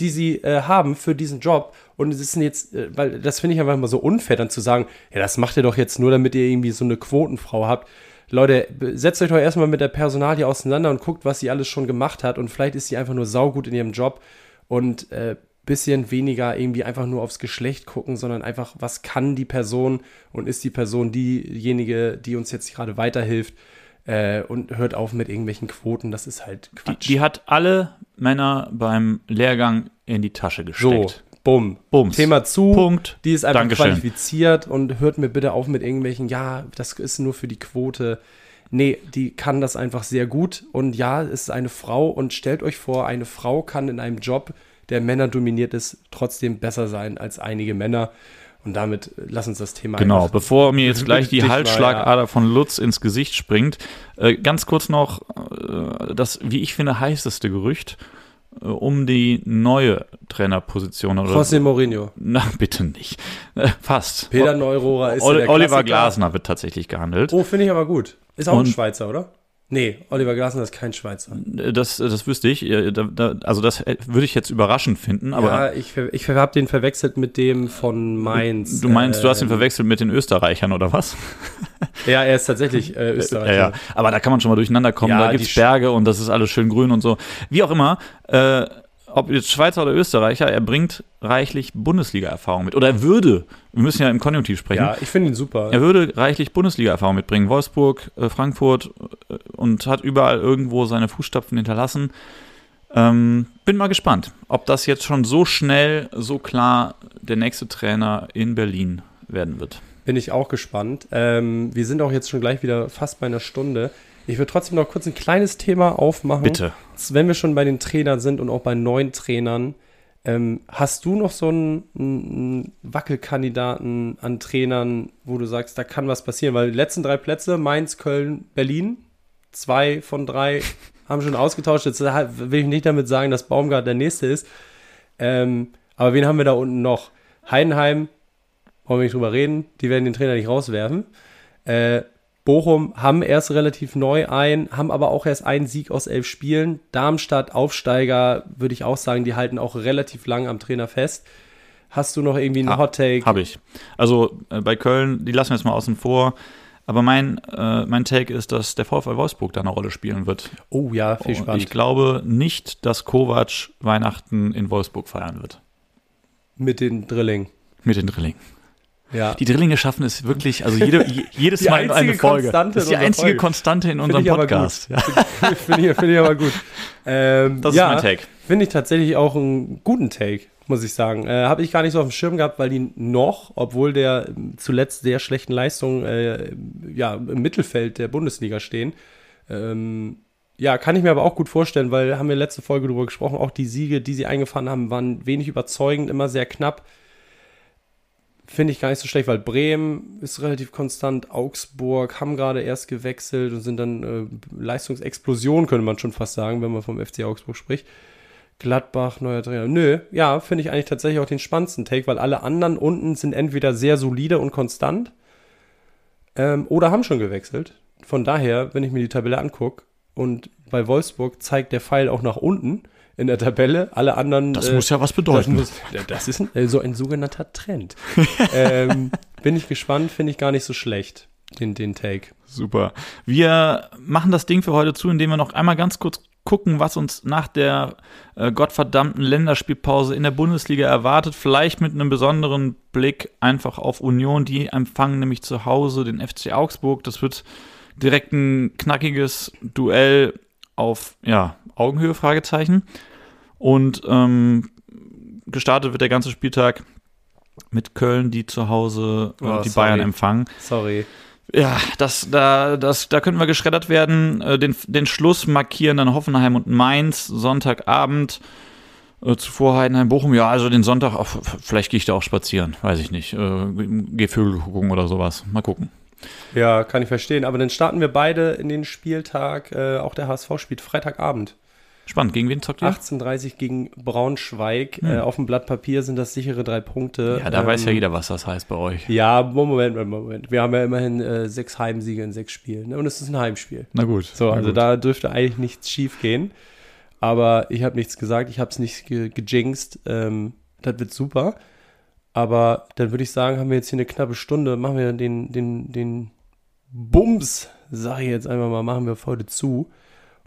die sie äh, haben für diesen Job. Und es ist jetzt, äh, weil das finde ich einfach immer so unfair, dann zu sagen, ja, das macht ihr doch jetzt nur, damit ihr irgendwie so eine Quotenfrau habt. Leute, setzt euch doch erstmal mit der Personalie auseinander und guckt, was sie alles schon gemacht hat. Und vielleicht ist sie einfach nur saugut in ihrem Job und äh, bisschen weniger irgendwie einfach nur aufs Geschlecht gucken, sondern einfach, was kann die Person und ist die Person diejenige, die uns jetzt gerade weiterhilft äh, und hört auf mit irgendwelchen Quoten, das ist halt Quatsch. Die, die, hat alle Männer beim Lehrgang in die Tasche gesteckt. So, bumm. Bums. Thema zu. Punkt. Die ist einfach Dankeschön. qualifiziert und hört mir bitte auf mit irgendwelchen, ja, das ist nur für die Quote. Nee, die kann das einfach sehr gut. Und ja, es ist eine Frau. Und stellt euch vor, eine Frau kann in einem Job der Männer dominiert ist, trotzdem besser sein als einige Männer. Und damit äh, lass uns das Thema Genau, bevor mir jetzt gleich die Halsschlagader ja. von Lutz ins Gesicht springt, äh, ganz kurz noch äh, das, wie ich finde, heißeste Gerücht um die neue Trainerposition. Oder José Mourinho. Na, bitte nicht. Fast. Peter Neurohrer ist Ol Oliver Glasner wird tatsächlich gehandelt. Oh, finde ich aber gut. Ist auch Und, ein Schweizer, oder? Nee, Oliver Glasner ist kein Schweizer. Das, das wüsste ich. Also das würde ich jetzt überraschend finden. Aber ja, ich, ich habe den verwechselt mit dem von Mainz. Du meinst, du hast ihn ähm, verwechselt mit den Österreichern oder was? Ja, er ist tatsächlich äh, Österreicher. Ja, ja. Aber da kann man schon mal durcheinander kommen. Ja, da gibt es Berge und das ist alles schön grün und so. Wie auch immer, äh, ob jetzt Schweizer oder Österreicher, er bringt reichlich Bundesliga-Erfahrung mit. Oder er würde, wir müssen ja im Konjunktiv sprechen. Ja, ich finde ihn super. Er würde reichlich Bundesliga-Erfahrung mitbringen. Wolfsburg, äh, Frankfurt äh, und hat überall irgendwo seine Fußstapfen hinterlassen. Ähm, bin mal gespannt, ob das jetzt schon so schnell, so klar der nächste Trainer in Berlin werden wird. Bin ich auch gespannt. Ähm, wir sind auch jetzt schon gleich wieder fast bei einer Stunde. Ich würde trotzdem noch kurz ein kleines Thema aufmachen. Bitte. Wenn wir schon bei den Trainern sind und auch bei neuen Trainern, ähm, hast du noch so einen, einen, Wackelkandidaten an Trainern, wo du sagst, da kann was passieren? Weil die letzten drei Plätze, Mainz, Köln, Berlin, zwei von drei haben schon ausgetauscht. Jetzt will ich nicht damit sagen, dass Baumgart der nächste ist. Ähm, aber wen haben wir da unten noch? Heidenheim, wollen wir nicht drüber reden, die werden den Trainer nicht rauswerfen. Äh, Bochum haben erst relativ neu ein, haben aber auch erst einen Sieg aus elf Spielen. Darmstadt, Aufsteiger, würde ich auch sagen, die halten auch relativ lang am Trainer fest. Hast du noch irgendwie einen ha, Hot Take? Habe ich. Also äh, bei Köln, die lassen wir jetzt mal außen vor. Aber mein, äh, mein Take ist, dass der VfL Wolfsburg da eine Rolle spielen wird. Oh ja, viel Spaß. Ich glaube nicht, dass Kovac Weihnachten in Wolfsburg feiern wird. Mit den Drilling. Mit den Drillingen. Ja. Die Drillinge schaffen es wirklich, also jede, jedes Die Mal in eine Folge. Konstante das ist die einzige Folge. Konstante in unserem aber Podcast. Ja, Finde ich, find ich aber gut. Ähm, das ja, ist mein Take. Finde ich tatsächlich auch einen guten Take, muss ich sagen. Äh, Habe ich gar nicht so auf dem Schirm gehabt, weil die noch, obwohl der zuletzt sehr schlechten Leistungen äh, ja, im Mittelfeld der Bundesliga stehen, ähm, ja, kann ich mir aber auch gut vorstellen, weil haben wir letzte Folge darüber gesprochen, auch die Siege, die sie eingefahren haben, waren wenig überzeugend, immer sehr knapp. Finde ich gar nicht so schlecht, weil Bremen ist relativ konstant, Augsburg haben gerade erst gewechselt und sind dann äh, Leistungsexplosion, könnte man schon fast sagen, wenn man vom FC Augsburg spricht. Gladbach, neuer Trainer. Nö, ja, finde ich eigentlich tatsächlich auch den spannendsten Take, weil alle anderen unten sind entweder sehr solide und konstant ähm, oder haben schon gewechselt. Von daher, wenn ich mir die Tabelle angucke und bei Wolfsburg zeigt der Pfeil auch nach unten in der Tabelle, alle anderen. Das äh, muss ja was das, bedeuten. muss, das ist ein, äh, so ein sogenannter Trend. ähm, bin ich gespannt, finde ich gar nicht so schlecht, den, den Take. Super. Wir machen das Ding für heute zu, indem wir noch einmal ganz kurz gucken, was uns nach der äh, gottverdammten Länderspielpause in der Bundesliga erwartet. Vielleicht mit einem besonderen Blick einfach auf Union. Die empfangen nämlich zu Hause den FC Augsburg. Das wird direkt ein knackiges Duell auf ja, Augenhöhe, Fragezeichen. Und ähm, gestartet wird der ganze Spieltag mit Köln, die zu Hause äh, Oh, die sorry. Bayern empfangen. Sorry. Ja, das, da, das, da könnten wir geschreddert werden. Äh, Den, den Schluss markieren dann Hoffenheim und Mainz, Sonntagabend. Äh, zuvor Heidenheim, Bochum. Ja, also den Sonntag, auch, vielleicht gehe ich da auch spazieren, weiß ich nicht. Äh, Geh Vögel gucken oder sowas. Mal gucken. Ja, kann ich verstehen. Aber dann starten wir beide in den Spieltag. Äh, auch der HSV spielt Freitagabend. Spannend. Gegen wen zockt ihr? 18.30 gegen Braunschweig. Äh, auf dem Blatt Papier sind das sichere drei Punkte. Hm. ja, da weiß ja Ähm, jeder, was das heißt bei euch. Ja, Moment, Moment, Moment. Wir haben ja immerhin äh, sechs Heimsiege in sechs Spielen. Ne? Und es ist ein Heimspiel. Na gut. So, also gut. da dürfte eigentlich nichts schief gehen. Aber ich habe nichts gesagt, ich habe es nicht ge gejinxt. Ähm, das wird super. Aber dann würde ich sagen, haben wir jetzt hier eine knappe Stunde, machen wir den, den, den Bums, sage ich jetzt einfach mal, machen wir heute zu.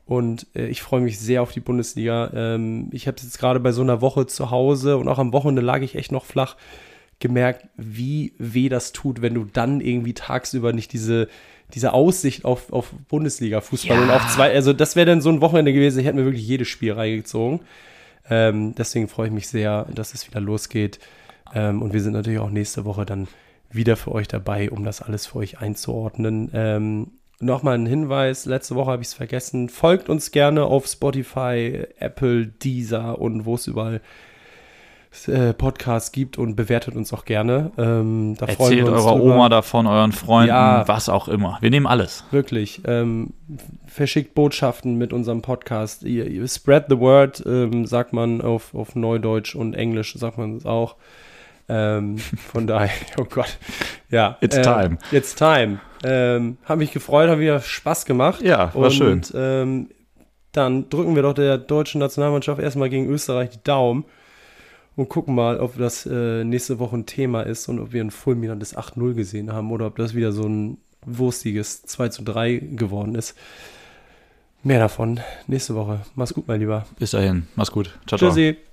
Und äh, ich freue mich sehr auf die Bundesliga. Ähm, ich habe jetzt gerade bei so einer Woche zu Hause und auch am Wochenende lag ich echt noch flach gemerkt, wie weh das tut, wenn du dann irgendwie tagsüber nicht diese, diese Aussicht auf, auf Bundesliga-Fußball Ja. und auch zwei, also das wäre dann so ein Wochenende gewesen, ich hätte mir wirklich jedes Spiel reingezogen. Ähm, deswegen freue ich mich sehr, dass es wieder losgeht. Ähm, und wir sind natürlich auch nächste Woche dann wieder für euch dabei, um das alles für euch einzuordnen. Ähm, Nochmal ein Hinweis, letzte Woche habe ich es vergessen. Folgt uns gerne auf Spotify, Apple, Deezer und wo es überall äh, Podcasts gibt und bewertet uns auch gerne. Ähm, da Erzählt eurer drüber. Oma davon, euren Freunden, Ja. was auch immer. Wir nehmen alles. Wirklich. Ähm, verschickt Botschaften mit unserem Podcast. Spread the word, ähm, sagt man auf, auf Neudeutsch und Englisch, sagt man es auch. Ähm, von daher, oh Gott. Ja. It's ähm, time. It's time. Ähm, hat mich gefreut, hat wieder Spaß gemacht. Ja, war und, schön. Ähm, dann drücken wir doch der deutschen Nationalmannschaft erstmal gegen Österreich die Daumen und gucken mal, ob das äh, nächste Woche ein Thema ist und ob wir ein fulminantes 8-0 gesehen haben oder ob das wieder so ein wurstiges 2 zu 3 geworden ist. Mehr davon nächste Woche. Mach's gut, mein Lieber. Bis dahin. Mach's gut. Ciao, ciao. Tschüssi.